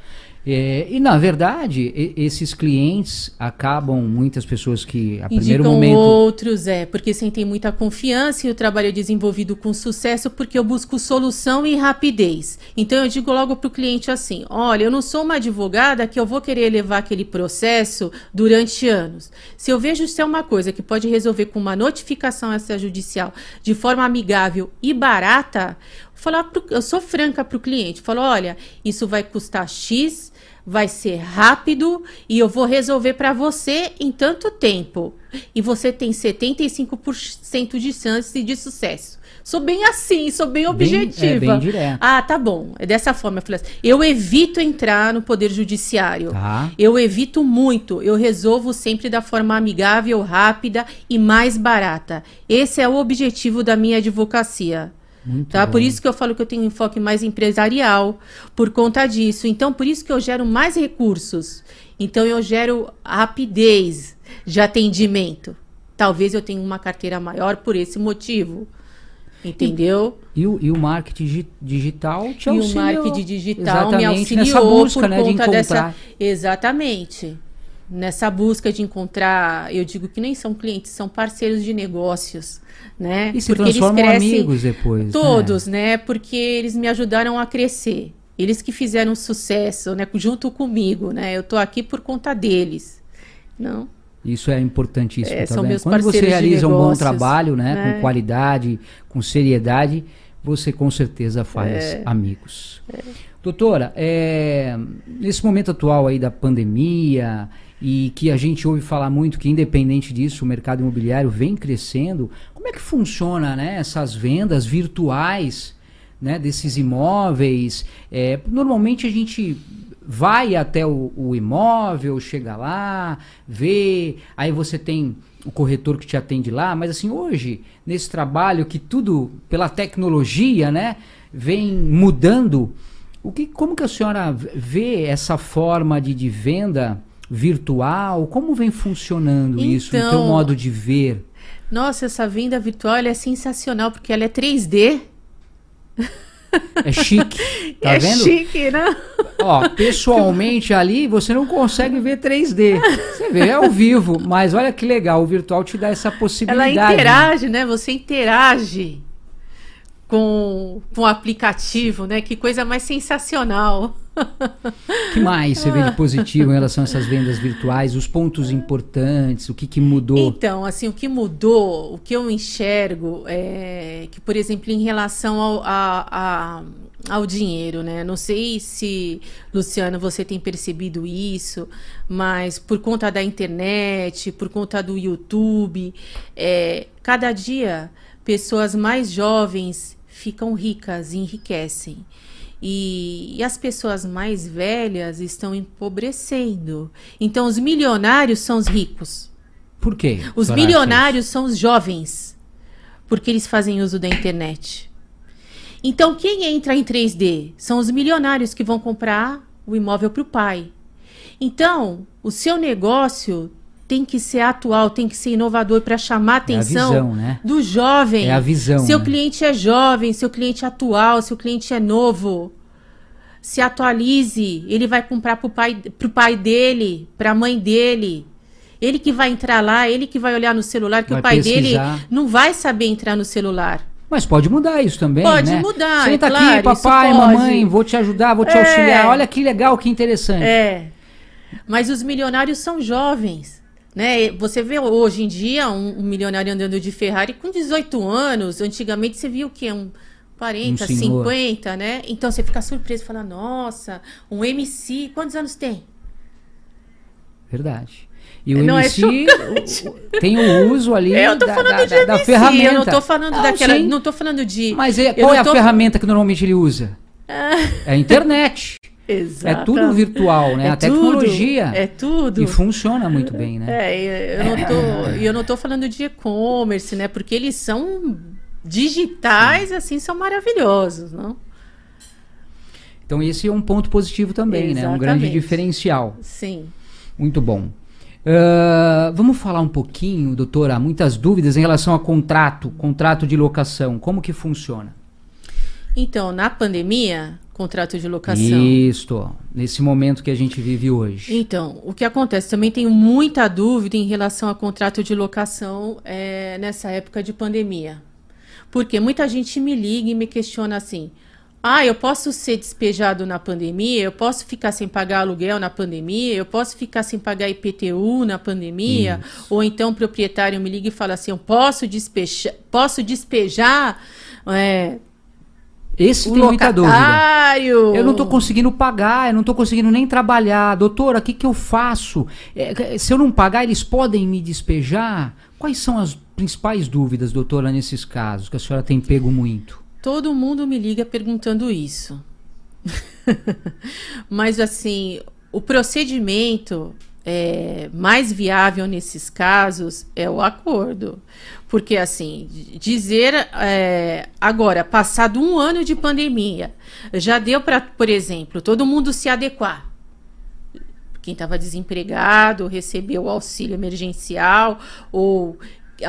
É, e na verdade, e- esses clientes acabam, muitas pessoas que a primeiro Indicam momento. outros, é, porque sentem muita confiança e o trabalho é desenvolvido com sucesso porque eu busco solução e rapidez. Então eu digo logo para o cliente assim: olha, eu não sou uma advogada que eu vou querer levar aquele processo durante anos. Se eu vejo isso é uma coisa que pode resolver com uma notificação extrajudicial de forma amigável e barata, falar pro, eu sou franca para o cliente, falo, olha, isso vai custar X, vai ser rápido e eu vou resolver para você em tanto tempo. E você tem 75% de chance de sucesso. Sou bem assim, sou bem Bem- objetiva. é, bem direto. Ah, tá bom. É dessa forma. Eu falei assim, eu evito entrar no poder judiciário. Tá. Eu evito muito. Eu resolvo sempre da forma amigável, rápida e mais barata. Esse é o objetivo da minha advocacia. Muito Tá? bom. Por isso que eu falo que eu tenho um enfoque mais empresarial, por conta disso. Então, por isso que eu gero mais recursos. Então, eu gero rapidez de atendimento. Talvez eu tenha uma carteira maior por esse motivo. Entendeu? E o, e o marketing digi- digital te E o auxiliou. marketing digital me auxiliou busca, por né, de conta encontrar. dessa. Exatamente. Nessa busca de encontrar, eu digo que nem são clientes, são parceiros de negócios, né? E se transformam amigos depois. né? Todos, né? Porque eles me ajudaram a crescer. Eles que fizeram sucesso, né? Junto comigo, né? Eu tô aqui por conta deles. Não? Isso é importantíssimo. É, tá são meus Quando você realiza um bom negócios, trabalho, né, né? com qualidade, com seriedade, você com certeza faz É. amigos. Doutora, é, nesse momento atual aí da pandemia e que a gente ouve falar muito que independente disso o mercado imobiliário vem crescendo, como é que funciona, né, essas vendas virtuais, né, desses imóveis? É, normalmente a gente vai até o, o imóvel, chega lá, vê, aí você tem o corretor que te atende lá, mas assim, hoje, nesse trabalho que tudo pela tecnologia, né, vem mudando, o que, como que a senhora vê essa forma de, de venda virtual? Como vem funcionando isso no teu Então, modo de ver? Nossa, essa venda virtual ela é sensacional porque ela é 3D. É chique, tá é vendo? chique, né? Ó, pessoalmente ali você não consegue ver 3D. Você vê ao vivo, mas olha que legal, o virtual te dá essa Ela possibilidade. né? interage, né? Você interage com, com o aplicativo, né? Que coisa mais sensacional. Que mais você vê de positivo em relação a essas vendas virtuais? Os pontos importantes, o que, que mudou? Então, assim, o que mudou, o que eu enxergo é que, por exemplo, em relação ao, a- a- ao dinheiro, né? Não sei se, Luciano, você tem percebido isso, mas por conta da internet, por conta do YouTube, é, cada dia pessoas mais jovens ficam ricas, enriquecem. E, e as pessoas mais velhas estão empobrecendo. Então, os milionários são os ricos. Por quê? Os milionários são os jovens, porque eles fazem uso da internet. Então, quem entra em 3D são os milionários que vão comprar o imóvel para o pai. Então, o seu negócio tem que ser atual, tem que ser inovador para chamar a É a atenção visão, né? do jovem. É a visão, Seu né? cliente é jovem, seu cliente é atual, seu cliente é novo. Se atualize, ele vai comprar pro pai, pro pai dele, pra mãe dele. Ele que vai entrar lá, ele que vai olhar no celular, que Vai o pai pesquisar. dele não vai saber entrar no celular. Mas pode mudar isso também, Pode né? mudar, Senta é aqui, claro, papai, isso pode. mamãe, vou te ajudar, vou te É. auxiliar. Olha que legal, que interessante. É. Mas os milionários são jovens. Né? Você vê hoje em dia um, um milionário andando de Ferrari com 18 anos. Antigamente você viu o quê? Um 40, Um senhor. 50, né? Então você fica surpreso e fala: Nossa, um MC, quantos anos tem? Verdade. E o Não, é MC o- tem o uso ali É, eu tô da, falando da- de da- da MC, ferramenta. eu não tô falando Não, daquela. sim. Não tô falando de. Mas é- qual é a tô- ferramenta que normalmente ele usa? É a internet. É tudo virtual, né? É a tecnologia. Tudo, é tudo. E funciona muito bem, né? É, eu não tô, e eu não tô falando de e-commerce, né? Porque eles são digitais, assim, são maravilhosos, não? Então esse é um ponto positivo também, né? Um grande Exatamente. diferencial. Sim. Muito bom. Ah, vamos falar um pouquinho, doutora, muitas dúvidas em relação a contrato, contrato de locação. Como que funciona? Então, na pandemia, contrato de locação. Isto, nesse momento que a gente vive hoje. Então, o que acontece? Também tenho muita dúvida em relação a contrato de locação é, nessa época de pandemia. Porque muita gente me liga e me questiona assim: ah, eu posso ser despejado na pandemia, eu posso ficar sem pagar aluguel na pandemia, eu posso ficar sem pagar IPTU na pandemia, Isso. ou então o proprietário me liga e fala assim: eu posso despejar, posso despejar é, esse o tem muita dúvida. Eu não estou conseguindo pagar, eu não estou conseguindo nem trabalhar. Doutora, o que, que eu faço? É, se eu não pagar, eles podem me despejar? Quais são as principais dúvidas, doutora, nesses casos que a senhora tem pego muito? Todo mundo me liga perguntando isso. Mas assim, o procedimento é, mais viável nesses casos é o acordo. Porque, assim, dizer é, agora, passado um ano de pandemia, já deu para, por exemplo, todo mundo se adequar. Quem estava desempregado recebeu auxílio emergencial ou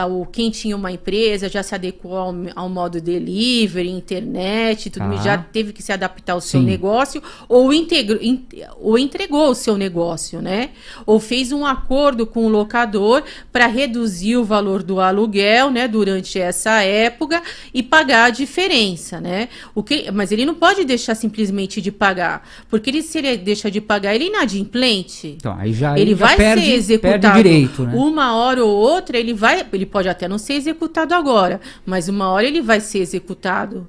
o, quem tinha uma empresa já se adequou ao, ao modo delivery, internet, tudo ah. já teve que se adaptar ao seu Sim. negócio, ou, integro, in, ou entregou o seu negócio, né? Ou fez um acordo com o locador para reduzir o valor do aluguel, né, durante essa época e pagar a diferença, né? O que, mas ele não pode deixar simplesmente de pagar, porque ele, se ele deixa de pagar, ele é inadimplente. Então, aí já, ele, ele já vai perde, ser executado direito, né? uma hora ou outra, ele vai ele pode até não ser executado agora, mas uma hora ele vai ser executado.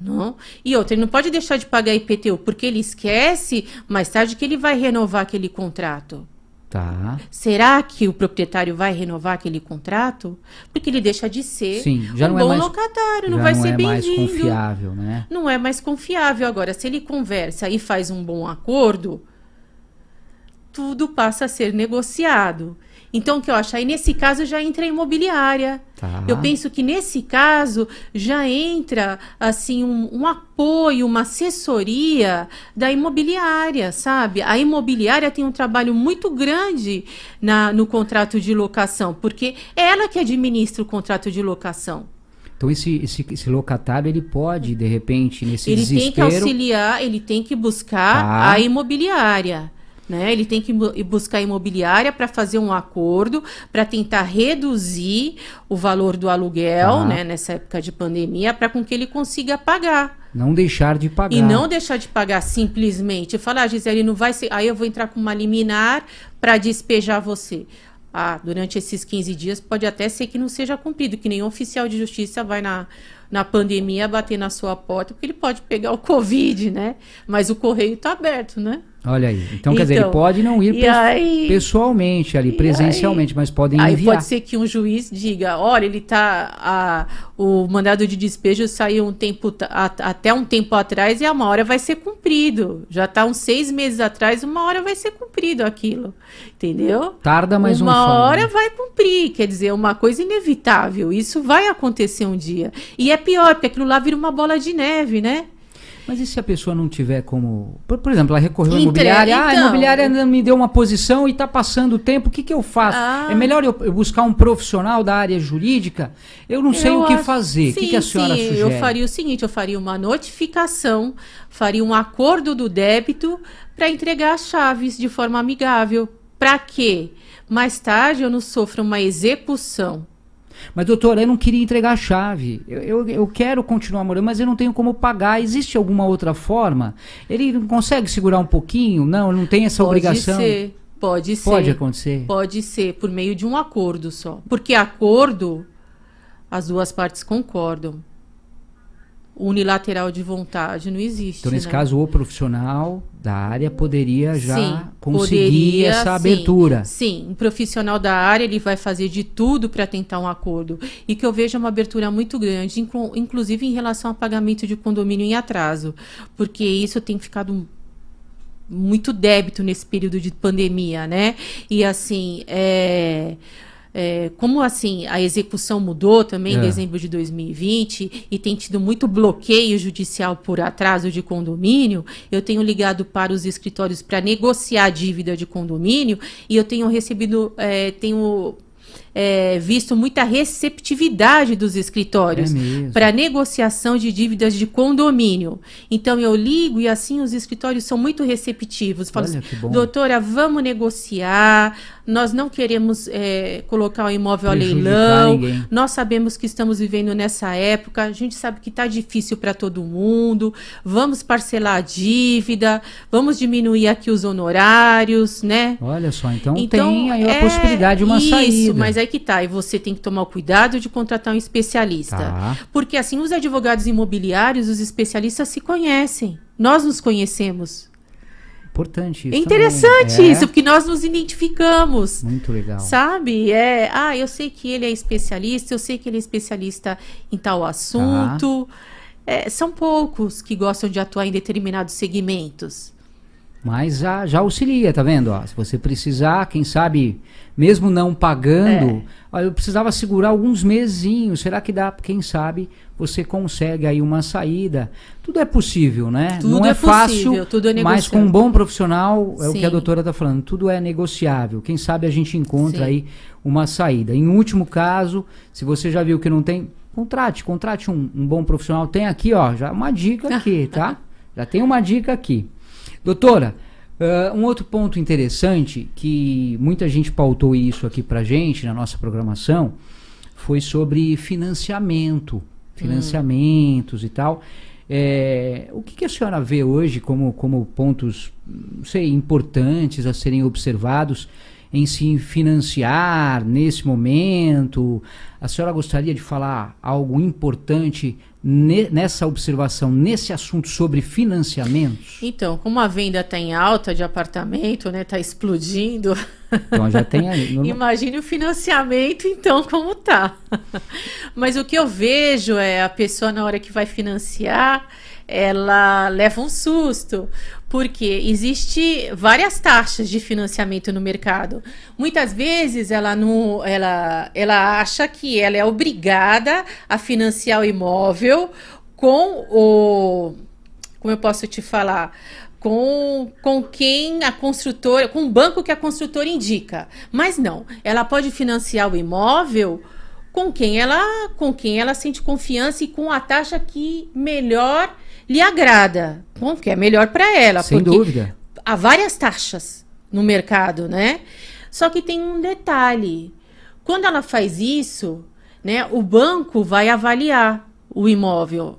Não? E outra, ele não pode deixar de pagar IPTU, porque ele esquece mais tarde que ele vai renovar aquele contrato. Tá. Será que o proprietário vai renovar aquele contrato? Porque ele deixa de ser Sim, já um não é bom é mais, locatário, não vai não ser é bem-vindo. mais confiável, né? Não é mais confiável. Agora, se ele conversa e faz um bom acordo, tudo passa a ser negociado. Então, o que eu acho? Aí, nesse caso, já entra a imobiliária. Tá. Eu penso que, nesse caso, já entra, assim, um, um, apoio, uma assessoria da imobiliária, sabe? A imobiliária tem um trabalho muito grande na, no contrato de locação, porque é ela que administra o contrato de locação. Então esse, esse, esse, locatário ele pode de repente nesse ele desespero... tem que auxiliar, ele tem que buscar tá. a imobiliária. Né? Ele tem que ir buscar imobiliária para fazer um acordo para tentar reduzir o valor do aluguel, tá. né, nessa época de pandemia, para com que ele consiga pagar. Não deixar de pagar. E não deixar de pagar simplesmente. Falar, ah, Gisele, não vai ser. Aí eu vou entrar com uma liminar para despejar você. Ah, durante esses 15 dias pode até ser que não seja cumprido, que nenhum oficial de justiça vai na, na pandemia bater na sua porta, porque ele pode pegar o Covid, né? Mas o correio está aberto, né? Olha aí. Então, quer dizer, ele então, pode não ir pe aí, pessoalmente ali, presencialmente, aí, mas podem aí enviar. Aí pode ser que um juiz diga, olha, ele tá a, o mandado de despejo saiu um tempo a, até um tempo atrás e a uma hora vai ser cumprido. Já está uns seis meses atrás, uma hora vai ser cumprido aquilo, entendeu? Tarda mais uma um hora né? vai cumprir, quer dizer, uma coisa inevitável. Isso vai acontecer um dia. E é pior, porque aquilo lá vira uma bola de neve, né? Mas e se a pessoa não tiver como. Por, por exemplo, ela recorreu à imobiliária, então, ah, a então. imobiliária me deu uma posição e está passando o tempo, o que, que eu faço? Ah. É melhor eu, eu, buscar um profissional da área jurídica? Eu não sei o que fazer. Sim, o que, que a senhora sim, sugere? Eu faria o seguinte: eu faria uma notificação, faria um acordo do débito para entregar as chaves de forma amigável. Para quê? Mais tarde eu não sofra uma execução mas, doutor, eu não queria entregar a chave. Eu, eu, eu, quero continuar morando, mas eu não tenho como pagar. Existe alguma outra forma? Ele não consegue segurar um pouquinho? Não, não tem essa pode obrigação? Ser, pode ser. Pode acontecer? Pode ser, por meio de um acordo só. Porque acordo, as duas partes concordam unilateral de vontade não existe. Então, nesse né? caso, o profissional da área poderia já sim, conseguir poderia, essa abertura. Sim, sim, um profissional da área ele vai fazer de tudo para tentar um acordo. E que eu vejo uma abertura muito grande, inclu inclusive em relação ao pagamento de condomínio em atraso. Porque isso tem ficado muito débito nesse período de pandemia, né? E assim, é é, como assim a execução mudou também é. em dezembro de 2020 e tem tido muito bloqueio judicial por atraso de condomínio, eu tenho ligado para os escritórios para negociar a dívida de condomínio e eu tenho recebido, é, tenho é, visto muita receptividade dos escritórios É para negociação de dívidas de condomínio. Então eu ligo e assim os escritórios são muito receptivos. Olha assim, doutora, vamos negociar. Nós não queremos é, colocar o imóvel a leilão. ninguém. Nós sabemos que estamos vivendo nessa época. A gente sabe que está difícil para todo mundo. Vamos parcelar a dívida. Vamos diminuir aqui os honorários, né? Olha só, então, Então, tem aí a é possibilidade de uma isso, saída. mas aí que tá. E você tem que tomar o cuidado de contratar um especialista. Tá. Porque assim, os advogados imobiliários, os especialistas se conhecem. Nós nos conhecemos. Importante isso. é interessante também. É, isso, porque nós nos identificamos. Muito legal. Sabe? É, ah, eu sei que ele é especialista, eu sei que ele é especialista em tal assunto. É, são poucos que gostam de atuar em determinados segmentos. Mas já, já auxilia, tá vendo? Ó, se você precisar, quem sabe, mesmo não pagando, É. eu precisava segurar alguns mesinhos. Será que dá? Quem sabe você consegue aí uma saída. Tudo é possível, né? Tudo não é, é fácil, possível, tudo é mas negociável. com um bom profissional, é o que a Sim. doutora está falando, tudo é negociável. Quem sabe a gente encontra Sim. aí uma saída. Em último caso, se você já viu que não tem, contrate, contrate um, um bom profissional. Tem aqui, ó, já uma dica aqui, tá? Já tem uma dica aqui. Doutora, ah, um outro ponto interessante que muita gente pautou isso aqui pra gente na nossa programação foi sobre financiamento, financiamentos e tal. É, o que, que a senhora vê hoje como, como pontos, sei, importantes a serem observados em se financiar nesse momento? A senhora gostaria de falar algo importante ne- nessa observação, nesse assunto sobre financiamentos? Então, como a venda está em alta de apartamento, né? Está explodindo. Então já tem aí. norma- Imagine o financiamento, então, como tá. Mas o que eu vejo é a pessoa, na hora que vai financiar, ela leva um susto, porque existe várias taxas de financiamento no mercado. Muitas vezes ela não, ela, ela acha que ela é obrigada a financiar o imóvel com o, como eu posso te falar, com, com quem a construtora, com o banco que a construtora indica. Mas não, ela pode financiar o imóvel com quem ela, com quem ela sente confiança e com a taxa que melhor lhe agrada, com que é melhor para ela, Sem porque dúvida. há várias taxas no mercado, né? Só que tem um detalhe. Quando ela faz isso, né, o banco vai avaliar o imóvel.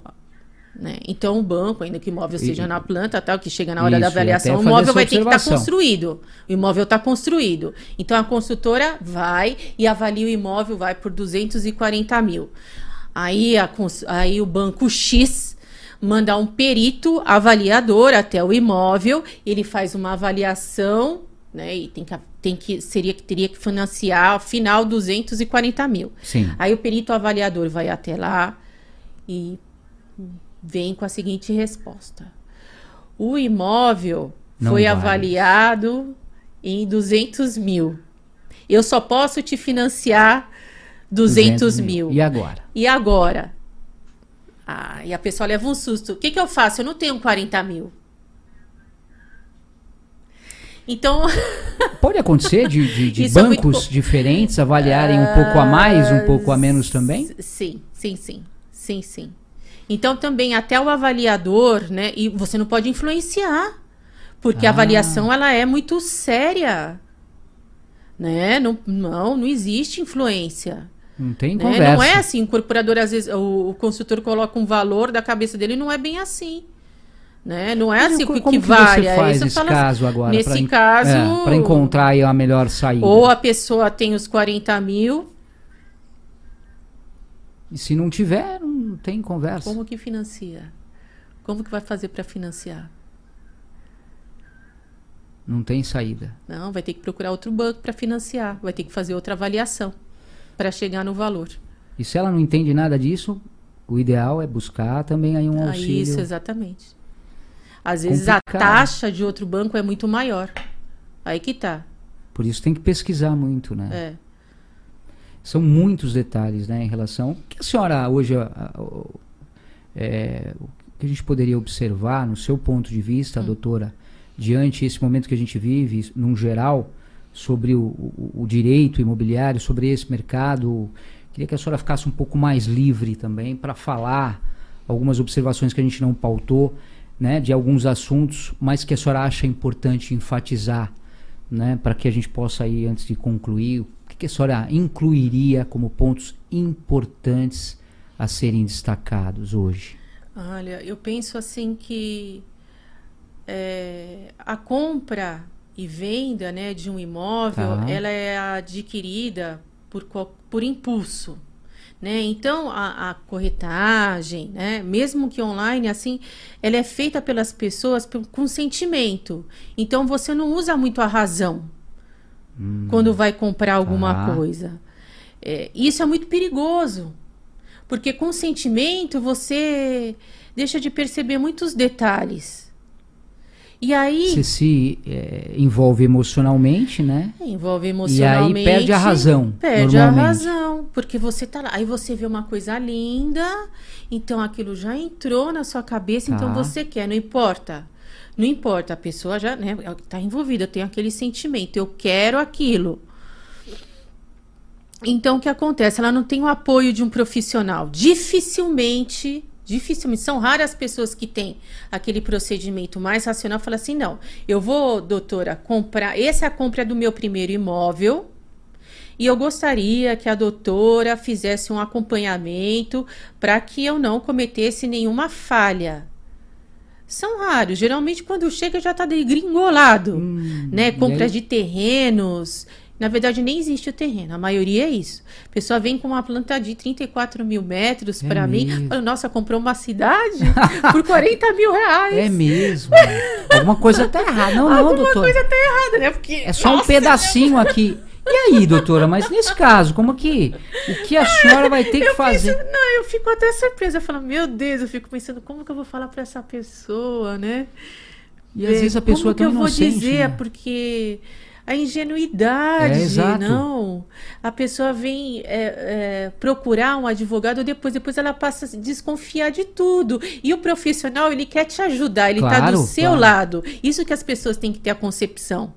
Né? Então, o banco, ainda que o imóvel seja E- na planta, tal, que chega na hora da Isso, e avaliação, o imóvel vai ter que estar observação. construído. O imóvel está construído. Então, a construtora vai e avalia o imóvel, vai por 240 mil. Aí, a aí o banco X manda um perito avaliador até o imóvel, ele faz uma avaliação, né? E tem que, tem que seria que teria que financiar ao final 240 mil. Sim. Aí o perito avaliador vai até lá e vem com a seguinte resposta: o imóvel Não foi vale. avaliado em 200 mil. Eu só posso te financiar 200, mil. E agora? E agora? Ah, e a pessoa leva um susto. O que, que eu faço? Eu não tenho 40 mil. Então, Pode acontecer de, de- de é bancos co- diferentes avaliarem um pouco a mais, um pouco a menos também? Sim, sim, sim. Sim, sim. Então também até o avaliador, né? E você não pode influenciar, porque a Ah. avaliação ela é muito séria, né? Não, não, não existe influência. Não tem né? conversa. Não é assim, o incorporador às vezes o, o consultor coloca um valor da cabeça dele, não é bem assim. Né? Não é Mas assim como que que você faz Aí você esse fala caso agora? nesse pra caso- é, pra encontrar aí a melhor saída. Ou a pessoa tem os 40 mil, E se não tiver, não tem conversa. Como que financia? Como que vai fazer para financiar? Não tem saída. Não, vai ter que procurar outro banco para financiar, vai ter que fazer outra avaliação para chegar no valor. E se ela não entende nada disso, o ideal é buscar também aí um Ah, auxílio. isso, exatamente. Às vezes a Complicado. taxa de outro banco é muito maior. Aí que tá. Por isso tem que pesquisar muito, né? É. São muitos detalhes, né, em relação. O que a senhora hoje, a- a- o- é, o que a gente poderia observar, no seu ponto de Hum. vista, doutora, diante esse momento que a gente vive, num geral, sobre o, o, o direito imobiliário, sobre esse mercado. Queria que a senhora ficasse um pouco mais livre também para falar algumas observações que a gente não pautou, né, de alguns assuntos, mas que a senhora acha importante enfatizar, né, para que a gente possa aí antes de concluir, o que, que a senhora incluiria como pontos importantes a serem destacados hoje? Olha, eu penso assim que é, a compra e venda né, de um imóvel, Tá. ela é adquirida por, por impulso. Né? Então, a, a corretagem, né? mesmo que online, assim, ela é feita pelas pessoas com sentimento. Então, você não usa muito a razão quando vai comprar alguma Tá. coisa. É, isso é muito perigoso, porque com sentimento você deixa de perceber muitos detalhes. E aí Você se eh, envolve emocionalmente, né? envolve emocionalmente. perde a razão, Perde a razão, porque você tá lá, aí você vê uma coisa linda, então aquilo já entrou na sua cabeça, então Tá. você quer, não importa. Não importa, a pessoa já, né, tá envolvida, tem aquele sentimento, eu quero aquilo. Então, o que acontece? Ela não tem o apoio de um profissional. Dificilmente, dificilmente, são raras as pessoas que têm aquele procedimento mais racional. Fala assim, não, eu vou, doutora, comprar, essa é a compra do meu primeiro imóvel, e eu gostaria que a doutora fizesse um acompanhamento para que eu não cometesse nenhuma falha. São raros. Geralmente, quando chega, já está degringolado. né? e Compra aí? de terrenos. Na verdade, nem existe o terreno. A maioria é isso. A pessoa vem com uma planta de 34 mil metros É para mim. Fala, Nossa, comprou uma cidade por 40 mil reais. É mesmo. Alguma coisa tá errada. Não, não, Alguma doutora. coisa tá errada, né? Porque, É só um nossa, pedacinho aqui. E aí, doutora? Mas nesse caso, como que o que a senhora vai ter que Eu fazer? penso- não, eu fico até surpresa. Eu falo, meu Deus, eu fico pensando, como que eu vou falar para essa pessoa, né? E às vezes a Como pessoa é que eu vou dizer? né? Porque a ingenuidade, É, exato. não. A pessoa vem é, é, procurar um advogado depois, depois ela passa a desconfiar de tudo. E o profissional, ele quer te ajudar, ele está Claro, do seu claro. lado. Isso que as pessoas têm que ter a concepção.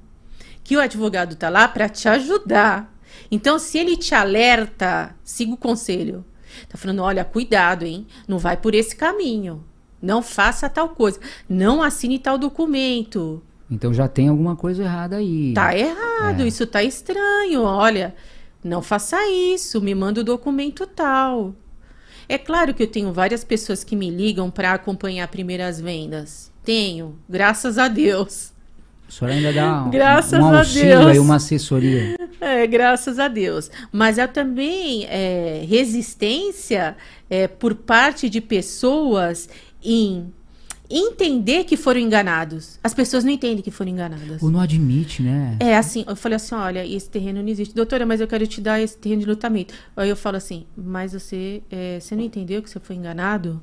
Que o advogado está lá para te ajudar. Então, se ele te alerta, siga o conselho. Tá falando, olha, cuidado, hein? Não vai por esse caminho. Não faça tal coisa. Não assine tal documento. Então já tem alguma coisa errada aí. Tá errado, É. isso tá estranho. Olha, não faça isso, me manda o documento tal. É claro que eu tenho várias pessoas que me ligam para acompanhar primeiras vendas. Tenho, graças a Deus. A senhora ainda dá um, Graças um a auxílio Deus. aí, uma assessoria. É, graças a Deus. Mas há também é, resistência é, por parte de pessoas em entender que foram enganados. As pessoas não entendem que foram enganadas. Ou não admite, né? É assim, eu falei assim, olha, esse terreno não existe. Doutora, mas eu quero te dar esse terreno de lutamento. Aí eu falo assim, mas você, é, você não entendeu que você foi enganado?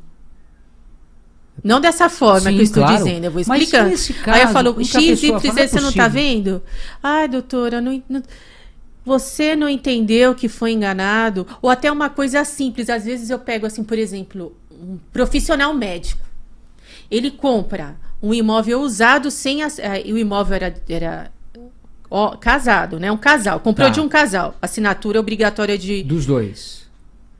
Não dessa forma Sim, que eu estou claro. dizendo, eu vou Mas explicando. nesse Aí eu caso, falo, X, Y, "Não é Z, você não tá possível." vendo? Ai, doutora, não, não- você não entendeu que foi enganado? Ou até uma coisa simples, às vezes eu pego assim, por exemplo, um profissional médico. Ele compra um imóvel usado sem as, eh, e o imóvel era, era ó, casado, né? Um casal, comprou Tá. de um casal, assinatura obrigatória de. Dos dois.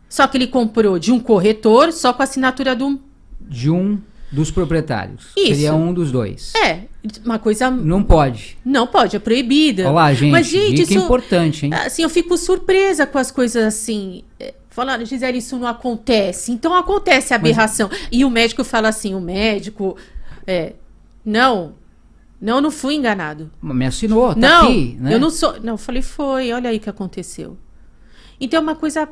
Só que ele comprou de um corretor, só com a assinatura do. De um dos proprietários. Isso. Seria um dos dois. É, uma coisa Não pode. não pode, é proibida. Olha lá, gente. Mas gente, dica isso importante, hein? assim, eu fico surpresa com as coisas assim. Falando, Gisele, isso não acontece. Então acontece a aberração. E o médico fala assim: o médico. É, não, não, não fui enganado. Me assinou, tá não, aqui, né? eu não sou. Não, eu falei, foi, olha aí o que aconteceu. Então é uma coisa.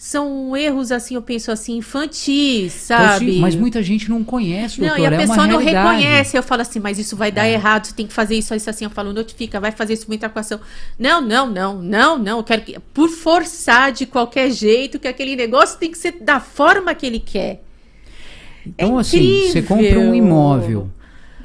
São erros, assim, eu penso assim, infantis, sabe? mas muita gente não conhece, Não, doutora. e a é pessoa não realidade. É. reconhece. Eu falo assim, mas isso vai dar errado, você tem que fazer isso, isso assim. Eu falo, notifica, vai fazer isso com muita ação. Não, não, não, não, não. Eu quero que. Por forçar de qualquer jeito, que aquele negócio tem que ser da forma que ele quer. Então, É assim, você compra um imóvel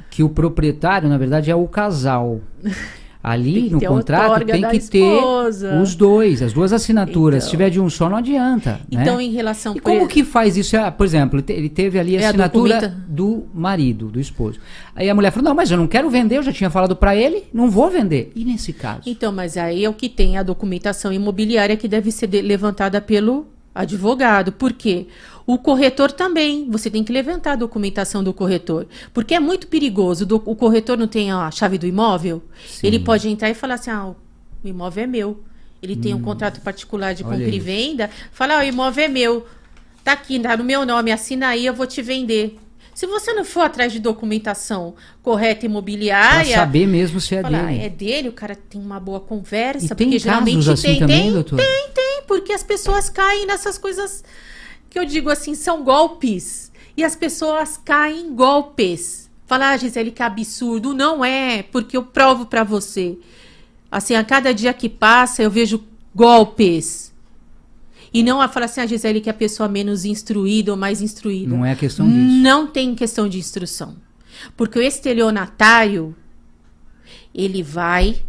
que o proprietário, na verdade, é o casal. Ali no a contrato tem que esposa. ter os dois, as duas assinaturas. Então. Se tiver de um só, não adianta. Então, né? em relação E como ex- que faz isso? Ah, Por exemplo, ele te- ele teve ali a É a assinatura documenta- do marido, do esposo. Aí a mulher falou: Não, mas eu não quero vender, eu já tinha falado pra ele, não vou vender. E nesse caso? Então, mas aí é o que tem a documentação imobiliária que deve ser levantada pelo advogado. Por quê? O corretor também. Você tem que levantar a documentação do corretor. Porque é muito perigoso. o corretor não tem a chave do imóvel. Sim. Ele pode entrar e falar assim: ah, o imóvel é meu. Ele tem um contrato particular de Hum. Compra e venda. Fala: ah, o imóvel é meu. Tá aqui, tá no meu nome, assina aí, eu vou te vender. Se você não for atrás de documentação correta Pra imobiliária, saber mesmo se é Falar, dele. é dele, o cara tem uma boa conversa, E tem porque geralmente casos assim tem, também, tem, doutor? tem, tem, porque as pessoas caem nessas coisas que eu digo assim, são golpes. E as pessoas caem em golpes. Falar, ah, Gisele, que absurdo. Não é, porque eu provo pra você. Assim, a cada dia que passa, eu vejo golpes. E não a falar assim, a Gisele, que é a pessoa menos instruída ou mais instruída. Não é questão disso. Não tem questão de instrução. Porque o estelionatário, ele vai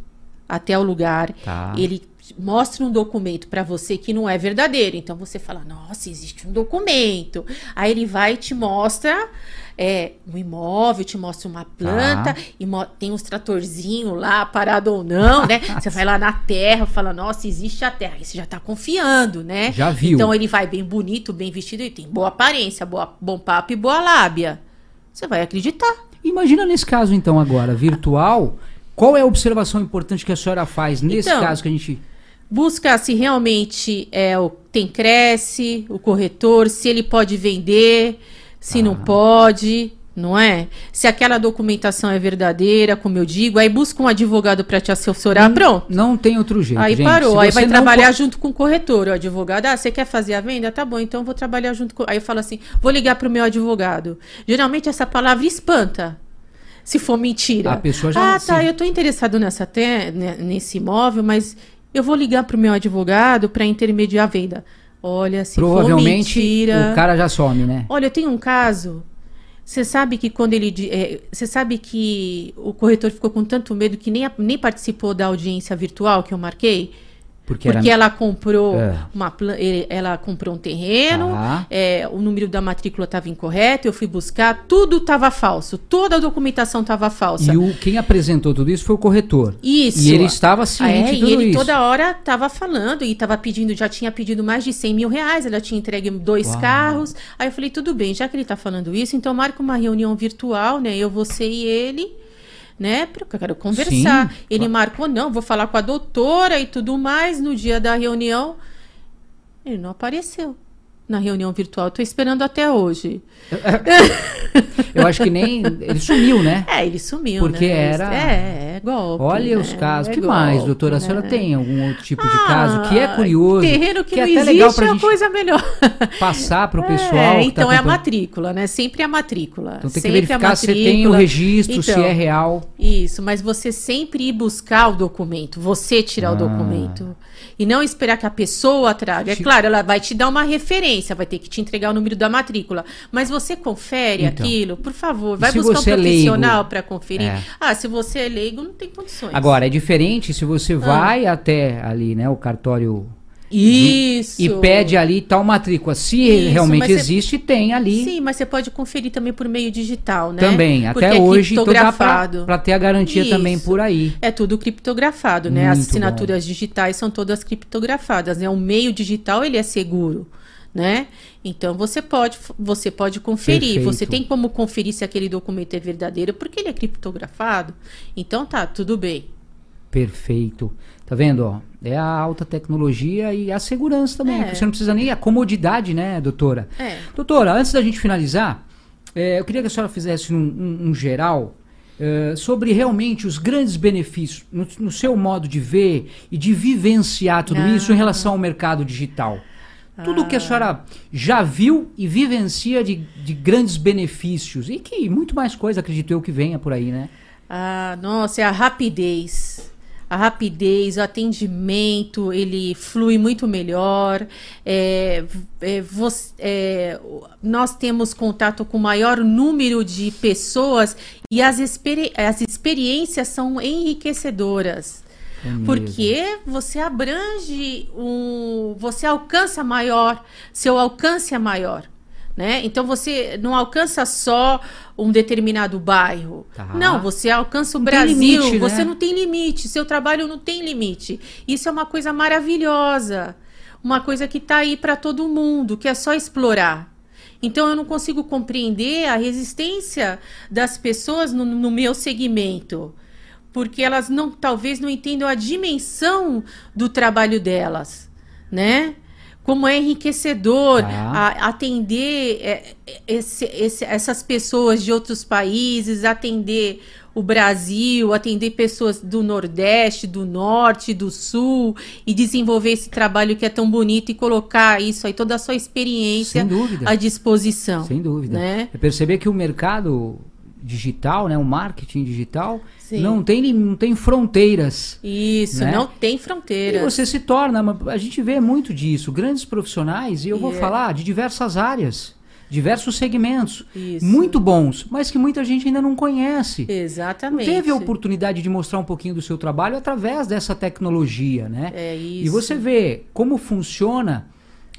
até o lugar, Tá. ele mostra um documento para você que não é verdadeiro. Então você fala, nossa, existe um documento. Aí ele vai e te mostra é, um imóvel, te mostra uma planta, Tá. e tem uns tratorzinhos lá, parado ou não, né? Você vai lá na terra, fala, nossa, existe a terra. Aí você já tá confiando, né? Já viu. Então ele vai bem bonito, bem vestido, e tem boa aparência, boa, bom papo e boa lábia. Você vai acreditar. Imagina nesse caso, então, agora, virtual. Qual é a observação importante que a senhora faz nesse Então, caso que a gente. Busca se realmente é o tem cresce, o corretor, se ele pode vender, se não pode, não é? Se aquela documentação é verdadeira, como eu digo, aí busca um advogado para te assessorar, pronto. Não tem outro jeito. Aí gente. parou, aí vai não trabalhar co- junto com o corretor, o advogado. Ah, você quer fazer a venda? Tá bom, então vou trabalhar junto com. Aí eu falo assim: vou ligar pro meu advogado. Geralmente essa palavra espanta. Se for mentira. A pessoa já Ah, tá, eu tô interessado nessa te... nesse imóvel, mas eu vou ligar pro meu advogado para intermediar a venda. Olha, se Provavelmente for mentira. o cara já some, né? Olha, eu tenho um caso. Você sabe que quando ele. é, Você sabe que o corretor ficou com tanto medo que nem, nem participou da audiência virtual que eu marquei? Porque, Porque era. ela comprou É. uma ela comprou um terreno, Tá. é, o número da matrícula estava incorreto, eu fui buscar, tudo estava falso, toda a documentação estava falsa. E o, quem apresentou tudo isso foi o corretor. Isso. E ele estava ciente é, de tudo e ele isso. toda hora estava falando e estava pedindo, já tinha pedido mais de 100 mil reais, ela tinha entregue dois Uau. carros. Aí eu falei, tudo bem, já que ele está falando isso, então marca uma reunião virtual, né? Eu, você e ele, né? Porque eu quero conversar. Sim, ele claro. marcou, não, vou falar com a doutora e tudo mais no dia da reunião. Ele não apareceu na reunião virtual. Estou esperando até hoje. Eu acho que nem. Ele sumiu, né? É, ele sumiu, Porque né? era- É, é golpe. Olha né? os casos. É que mais, golpe, doutora? A né? senhora tem algum outro tipo de caso que é Ah, curioso? Terreno que, que é não até existe legal pra é uma coisa melhor. passar para o pessoal. É, que tá então é a matrícula, né? Sempre a matrícula. Então tem que Sempre a verificar se tem o registro, se Então, é real. Isso, mas você sempre ir buscar o documento, você tirar Ah. o documento. E não esperar que a pessoa traga. É claro, ela vai te dar uma referência, vai ter que te entregar o número da matrícula. Mas você confere Então. aquilo, por favor. Vai buscar um é profissional leigo? para conferir. É. Ah, se você é leigo, não tem condições. Agora, é diferente se Ah. você vai até ali, né, o cartório Isso. e pede ali tal matrícula. Se Isso, realmente existe, tem ali Sim, mas você pode conferir também por meio digital, né? também. Porque Até é hoje, criptografado. para ter a garantia também Isso. por aí. É tudo criptografado, né? As Muito assinaturas digitais são todas criptografadas, né? O meio digital, ele é seguro, né? Então, você pode, você pode conferir. Perfeito. Você tem como conferir se aquele documento é verdadeiro, porque ele é criptografado. Então, tá, tudo bem. Perfeito. Tá vendo, ó? É a alta tecnologia e a segurança também. É. Você não precisa nem a comodidade, né, doutora? É. Doutora, antes da gente finalizar, eh, eu queria que a senhora fizesse um, um- um geral eh, sobre realmente os grandes benefícios no, no seu modo de ver e de vivenciar tudo Ah. isso em relação ao mercado digital. Tudo que a senhora já viu e vivencia de, de grandes benefícios e que muito mais coisa, acredito eu, que venha por aí, né? Ah, nossa, é a rapidez. A rapidez, o atendimento, ele flui muito melhor. É, é, você, é, nós temos contato com maior número de pessoas e as, experi as experiências são enriquecedoras. É porque você abrange um. Você alcança maior, seu alcance é maior. Né? Então você não alcança só um determinado bairro. Tá. Não, você alcança o não Brasil. Limite, você né? não tem limite. Seu trabalho não tem limite. Isso é uma coisa maravilhosa. Uma coisa que está aí para todo mundo, que é só explorar. Então eu não consigo compreender a resistência das pessoas no, no meu segmento porque elas não talvez não entendam a dimensão do trabalho delas, né? Como é enriquecedor ah. a, atender é, esse, esse, essas pessoas de outros países, atender o Brasil, atender pessoas do Nordeste, do Norte, do Sul e desenvolver esse trabalho que é tão bonito e colocar isso aí, toda a sua experiência à disposição. Sem dúvida. Né? É perceber que o mercado digital, né, o marketing digital, Sim. não tem não tem fronteiras. Isso, né? não tem fronteiras. E você se torna, a gente vê muito disso, grandes profissionais, e eu vou yeah. falar de diversas áreas, diversos segmentos, Isso. muito bons, mas que muita gente ainda não conhece. Exatamente. Não teve a oportunidade de mostrar um pouquinho do seu trabalho através dessa tecnologia, né? É isso. E você vê como funciona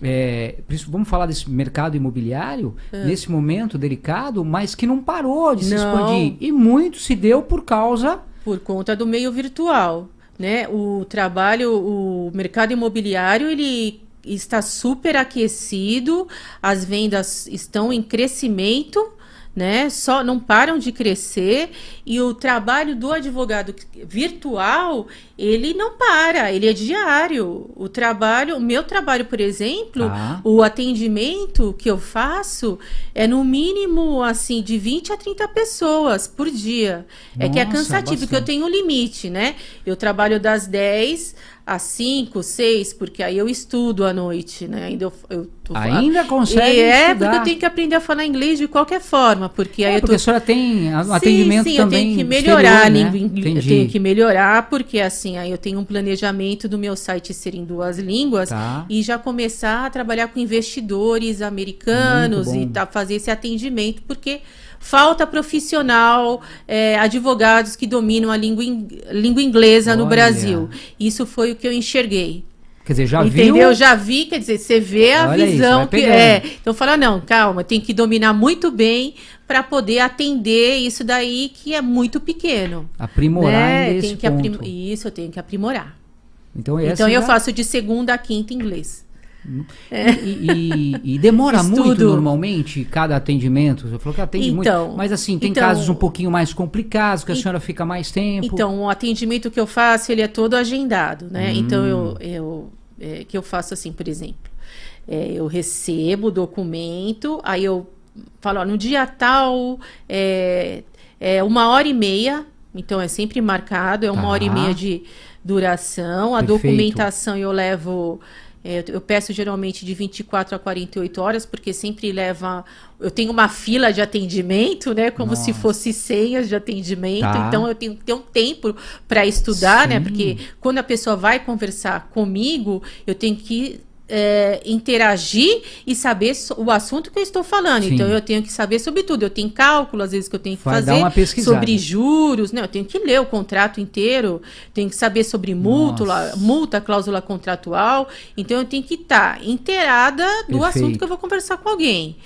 é, vamos falar desse mercado imobiliário é. nesse momento delicado, mas que não parou de se não. expandir. E muito se deu por causa. Por conta do meio virtual. Né? O trabalho, o mercado imobiliário, ele está super aquecido, as vendas estão em crescimento né? Só não param de crescer e o trabalho do advogado virtual, ele não para, ele é diário. O trabalho, o meu trabalho, por exemplo, ah. o atendimento que eu faço é no mínimo assim de 20 a 30 pessoas por dia. Nossa, é que é cansativo, porque eu tenho um limite, né? Eu trabalho das 10 às 5, 6, porque aí eu estudo à noite, né? Ainda eu, eu Ainda consegue e É, estudar. porque eu tenho que aprender a falar inglês de qualquer forma, porque é, aí eu tô... a senhora tem atendimento sim, também eu tenho que melhorar exterior, a língua né? inglesa, tenho que melhorar, porque assim, aí eu tenho um planejamento do meu site ser em duas línguas tá. e já começar a trabalhar com investidores americanos e tá, fazer esse atendimento, porque falta profissional, é, advogados que dominam a língua, in, língua inglesa Olha. no Brasil. Isso foi o que eu enxerguei. Quer dizer, já Entendeu? viu? Já vi, quer dizer, você vê a Olha visão isso, que é. Então fala, não, calma, tem que dominar muito bem para poder atender isso daí que é muito pequeno. Aprimorar né? tem que aprim... Isso, eu tenho que aprimorar. Então, então eu faço de segunda a quinta inglês. É. E, e, e, demora muito normalmente cada atendimento? Você falou que atende então, muito. Mas assim, tem então, casos um pouquinho mais complicados, que a senhora fica mais tempo. Então, o atendimento que eu faço, ele é todo agendado, né? Hum. Então, eu, eu é, que eu faço assim, por exemplo. É, eu recebo o documento, aí eu falo, ó, no dia tal, é, é uma hora e meia, então é sempre marcado, é uma tá. hora e meia de duração. A Perfeito. documentação eu levo é, eu peço geralmente de 24 a 48 horas, porque sempre leva. Eu tenho uma fila de atendimento, né? Como Nossa. se fosse senhas de atendimento. Tá. Então eu tenho que ter um tempo para estudar, né? Sim. né? Porque quando a pessoa vai conversar comigo, eu tenho que é, interagir e saber o assunto que eu estou falando. Sim. Então eu tenho que saber sobre tudo. Eu tenho cálculo, às vezes, que eu tenho que Vai fazer sobre juros, né? Eu tenho que ler o contrato inteiro, tenho que saber sobre multa, multa, cláusula contratual. Então eu tenho que estar inteirada do Perfeito. assunto que eu vou conversar com alguém.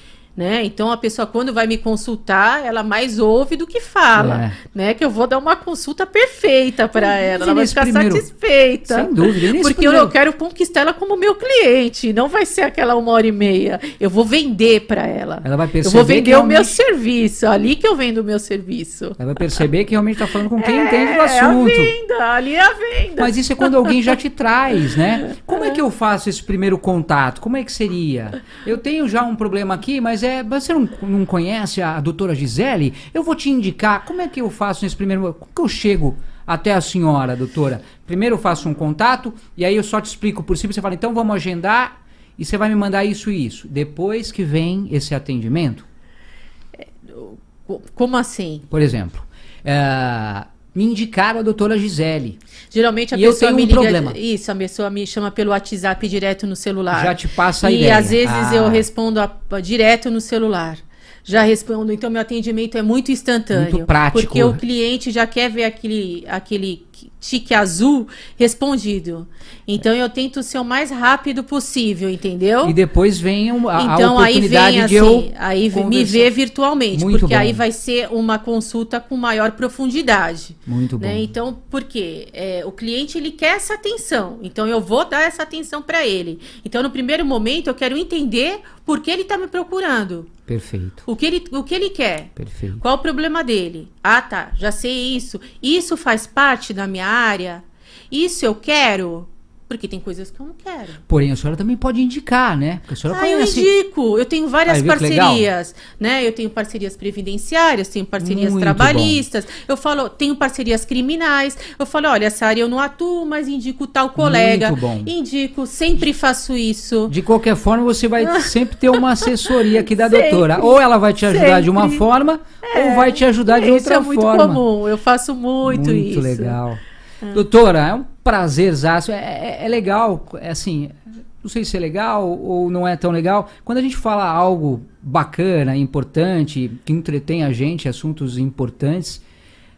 Né? Então a pessoa quando vai me consultar, ela mais ouve do que fala, é. né? Que eu vou dar uma consulta perfeita para ela, ela vai ficar primeiro... satisfeita. Sem dúvida. Porque primeiro... eu quero conquistar ela como meu cliente, não vai ser aquela uma hora e meia. Eu vou vender para ela. Ela vai perceber eu vou vender realmente... o meu serviço, ali que eu vendo o meu serviço. Ela vai perceber que realmente está falando com quem é, entende do assunto. É a venda, ali é a venda. Mas isso é quando alguém já te traz, né? Como é que eu faço esse primeiro contato? Como é que seria? Eu tenho já um problema aqui, mas é, você não, não conhece a, a doutora Gisele? Eu vou te indicar como é que eu faço nesse primeiro. Como que eu chego até a senhora, doutora? Primeiro eu faço um contato e aí eu só te explico por cima. Você fala, então vamos agendar e você vai me mandar isso e isso. Depois que vem esse atendimento. Como assim? Por exemplo, é, me indicaram a doutora Gisele. Geralmente a E eu pessoa tenho me um liga. problema. Isso, a pessoa me chama pelo WhatsApp direto no celular. Já te passa a e ideia. às vezes Ah. eu respondo a- a- direto no celular. Já respondo, então meu atendimento é muito instantâneo. Muito prático. Porque o cliente já quer ver aquele, aquele tique azul respondido. Então eu tento ser o mais rápido possível, entendeu? E depois vem um- a, a Então aí oportunidade vem de assim, eu aí me vê virtualmente, Muito porque bom. aí vai ser uma consulta com maior profundidade. Muito bom. Né? Então, por quê? É, o cliente ele quer essa atenção, então eu vou dar essa atenção para ele. Então, no primeiro momento, eu quero entender por que ele está me procurando, Perfeito, o que ele, o que ele quer. perfeito. Qual o problema dele? Ah, tá, já sei isso. Isso faz parte da minha área? Isso eu quero? Porque tem coisas que eu não quero. Porém, a senhora também pode indicar, né? Porque a senhora Ah, eu conhece. indico. Eu tenho várias Aí, parcerias, né? Eu tenho parcerias previdenciárias, tenho parcerias Muito trabalhistas. Eu falo, tenho parcerias criminais. Eu falo, olha, essa área eu não atuo, mas indico tal colega. Muito bom. Indico, sempre faço isso. De qualquer forma, você vai sempre ter uma assessoria aqui da Sempre, doutora. Ou ela vai te ajudar de uma sempre. forma, ou vai te ajudar de isso outra é muito forma. comum. Eu faço muito, isso. Ah. legal. Doutora, é um prazerzaço. É, é, é legal, é assim, não sei se é legal ou não é tão legal. Quando a gente fala algo bacana, importante, que entretém a gente, assuntos importantes,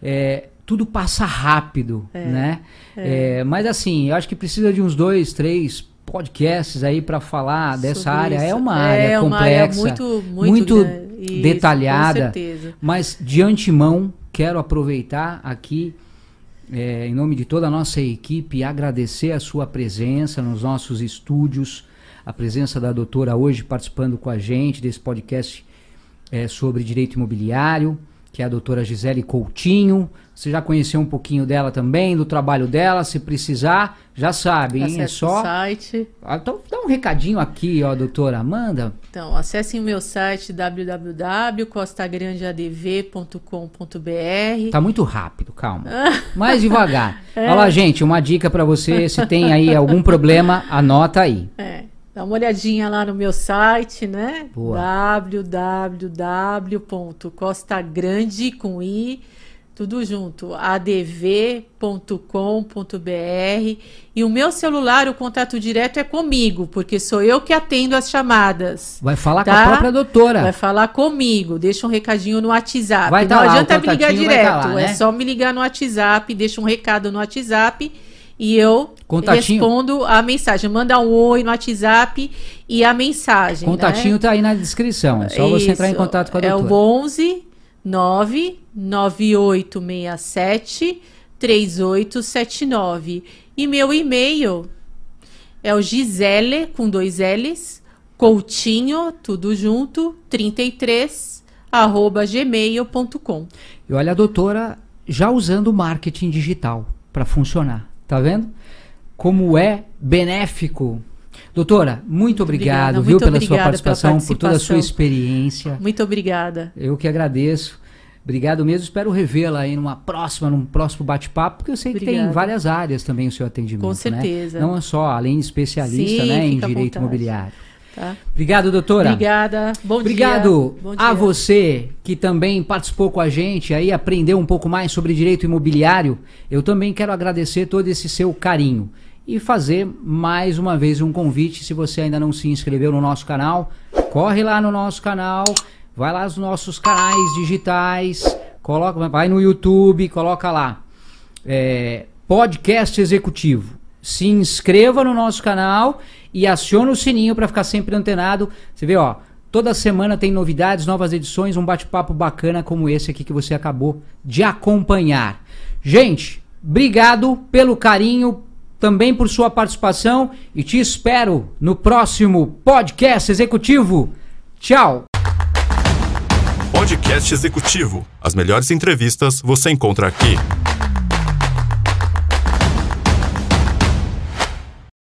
é, tudo passa rápido, né? É, mas assim, eu acho que precisa de uns dois, três podcasts aí para falar dessa Sobre área. É isso. uma área É uma área complexa, muito- muito. Isso, detalhada. com certeza. Mas de antemão, quero aproveitar aqui, é, em nome de toda a nossa equipe, agradecer a sua presença nos nossos estúdios, a presença da doutora hoje participando com a gente desse podcast é, sobre direito imobiliário, que é a doutora Gisele Coutinho. Você já conheceu um pouquinho dela também, do trabalho dela, se precisar, já sabe, hein? É Acesse só. o site. Ah, Então dá um recadinho aqui, ó, doutora Amanda. Então, acessem o meu site www.costagrandeadv.com.br. Tá muito rápido, calma. Mais devagar. Olha lá, gente, uma dica pra você, se tem aí algum problema, anota aí. É, dá uma olhadinha lá no meu site, né? Boa. www.costagrande com i tudo junto, adv.com.br e o meu celular, o contato direto é comigo, porque sou eu que atendo as chamadas. Vai falar com Tá? a própria doutora. Vai falar comigo, deixa um recadinho no WhatsApp. Vai tá não lá, adianta me ligar vai direto, tá lá, né? é só me ligar no WhatsApp, deixa um recado no WhatsApp e eu Contatinho. respondo a mensagem. Manda um oi no WhatsApp e a mensagem. Contatinho né? tá aí na descrição. É só você entrar em Isso. contato com a É doutora. o 11 99867 3879. E meu e-mail é o Gisele, com dois L's, Coutinho, tudo junto, 33, arroba gmail.com. E olha a doutora já usando marketing digital para funcionar. Tá vendo? Como é benéfico. Doutora, muito obrigado, Obrigada, viu, muito pela sua obrigada pela participação, por toda a sua participação. experiência. Muito obrigada. Eu que agradeço. Obrigado mesmo. Espero revê-la aí numa próxima, num próximo bate-papo, porque eu sei que tem Obrigada. várias áreas também o seu atendimento. Com né? certeza. Não é só, além de especialista Sim, né, em direito imobiliário. Tá? Obrigado, doutora. Obrigada. Bom Obrigado dia. A você que também participou com a gente aí, aprendeu um pouco mais sobre direito imobiliário. Eu também quero agradecer todo esse seu carinho e fazer mais uma vez um convite. Se você ainda não se inscreveu no nosso canal, corre lá no nosso canal, vai lá nos nossos canais digitais, coloca, vai no YouTube, coloca lá é, podcast executivo. Se inscreva no nosso canal e acione o sininho para ficar sempre antenado. Você vê, ó, toda semana tem novidades, novas edições, um bate-papo bacana como esse aqui que você acabou de acompanhar. Gente, obrigado pelo carinho, também por sua participação e te espero no próximo podcast executivo. Tchau. Podcast Executivo. As melhores entrevistas você encontra aqui.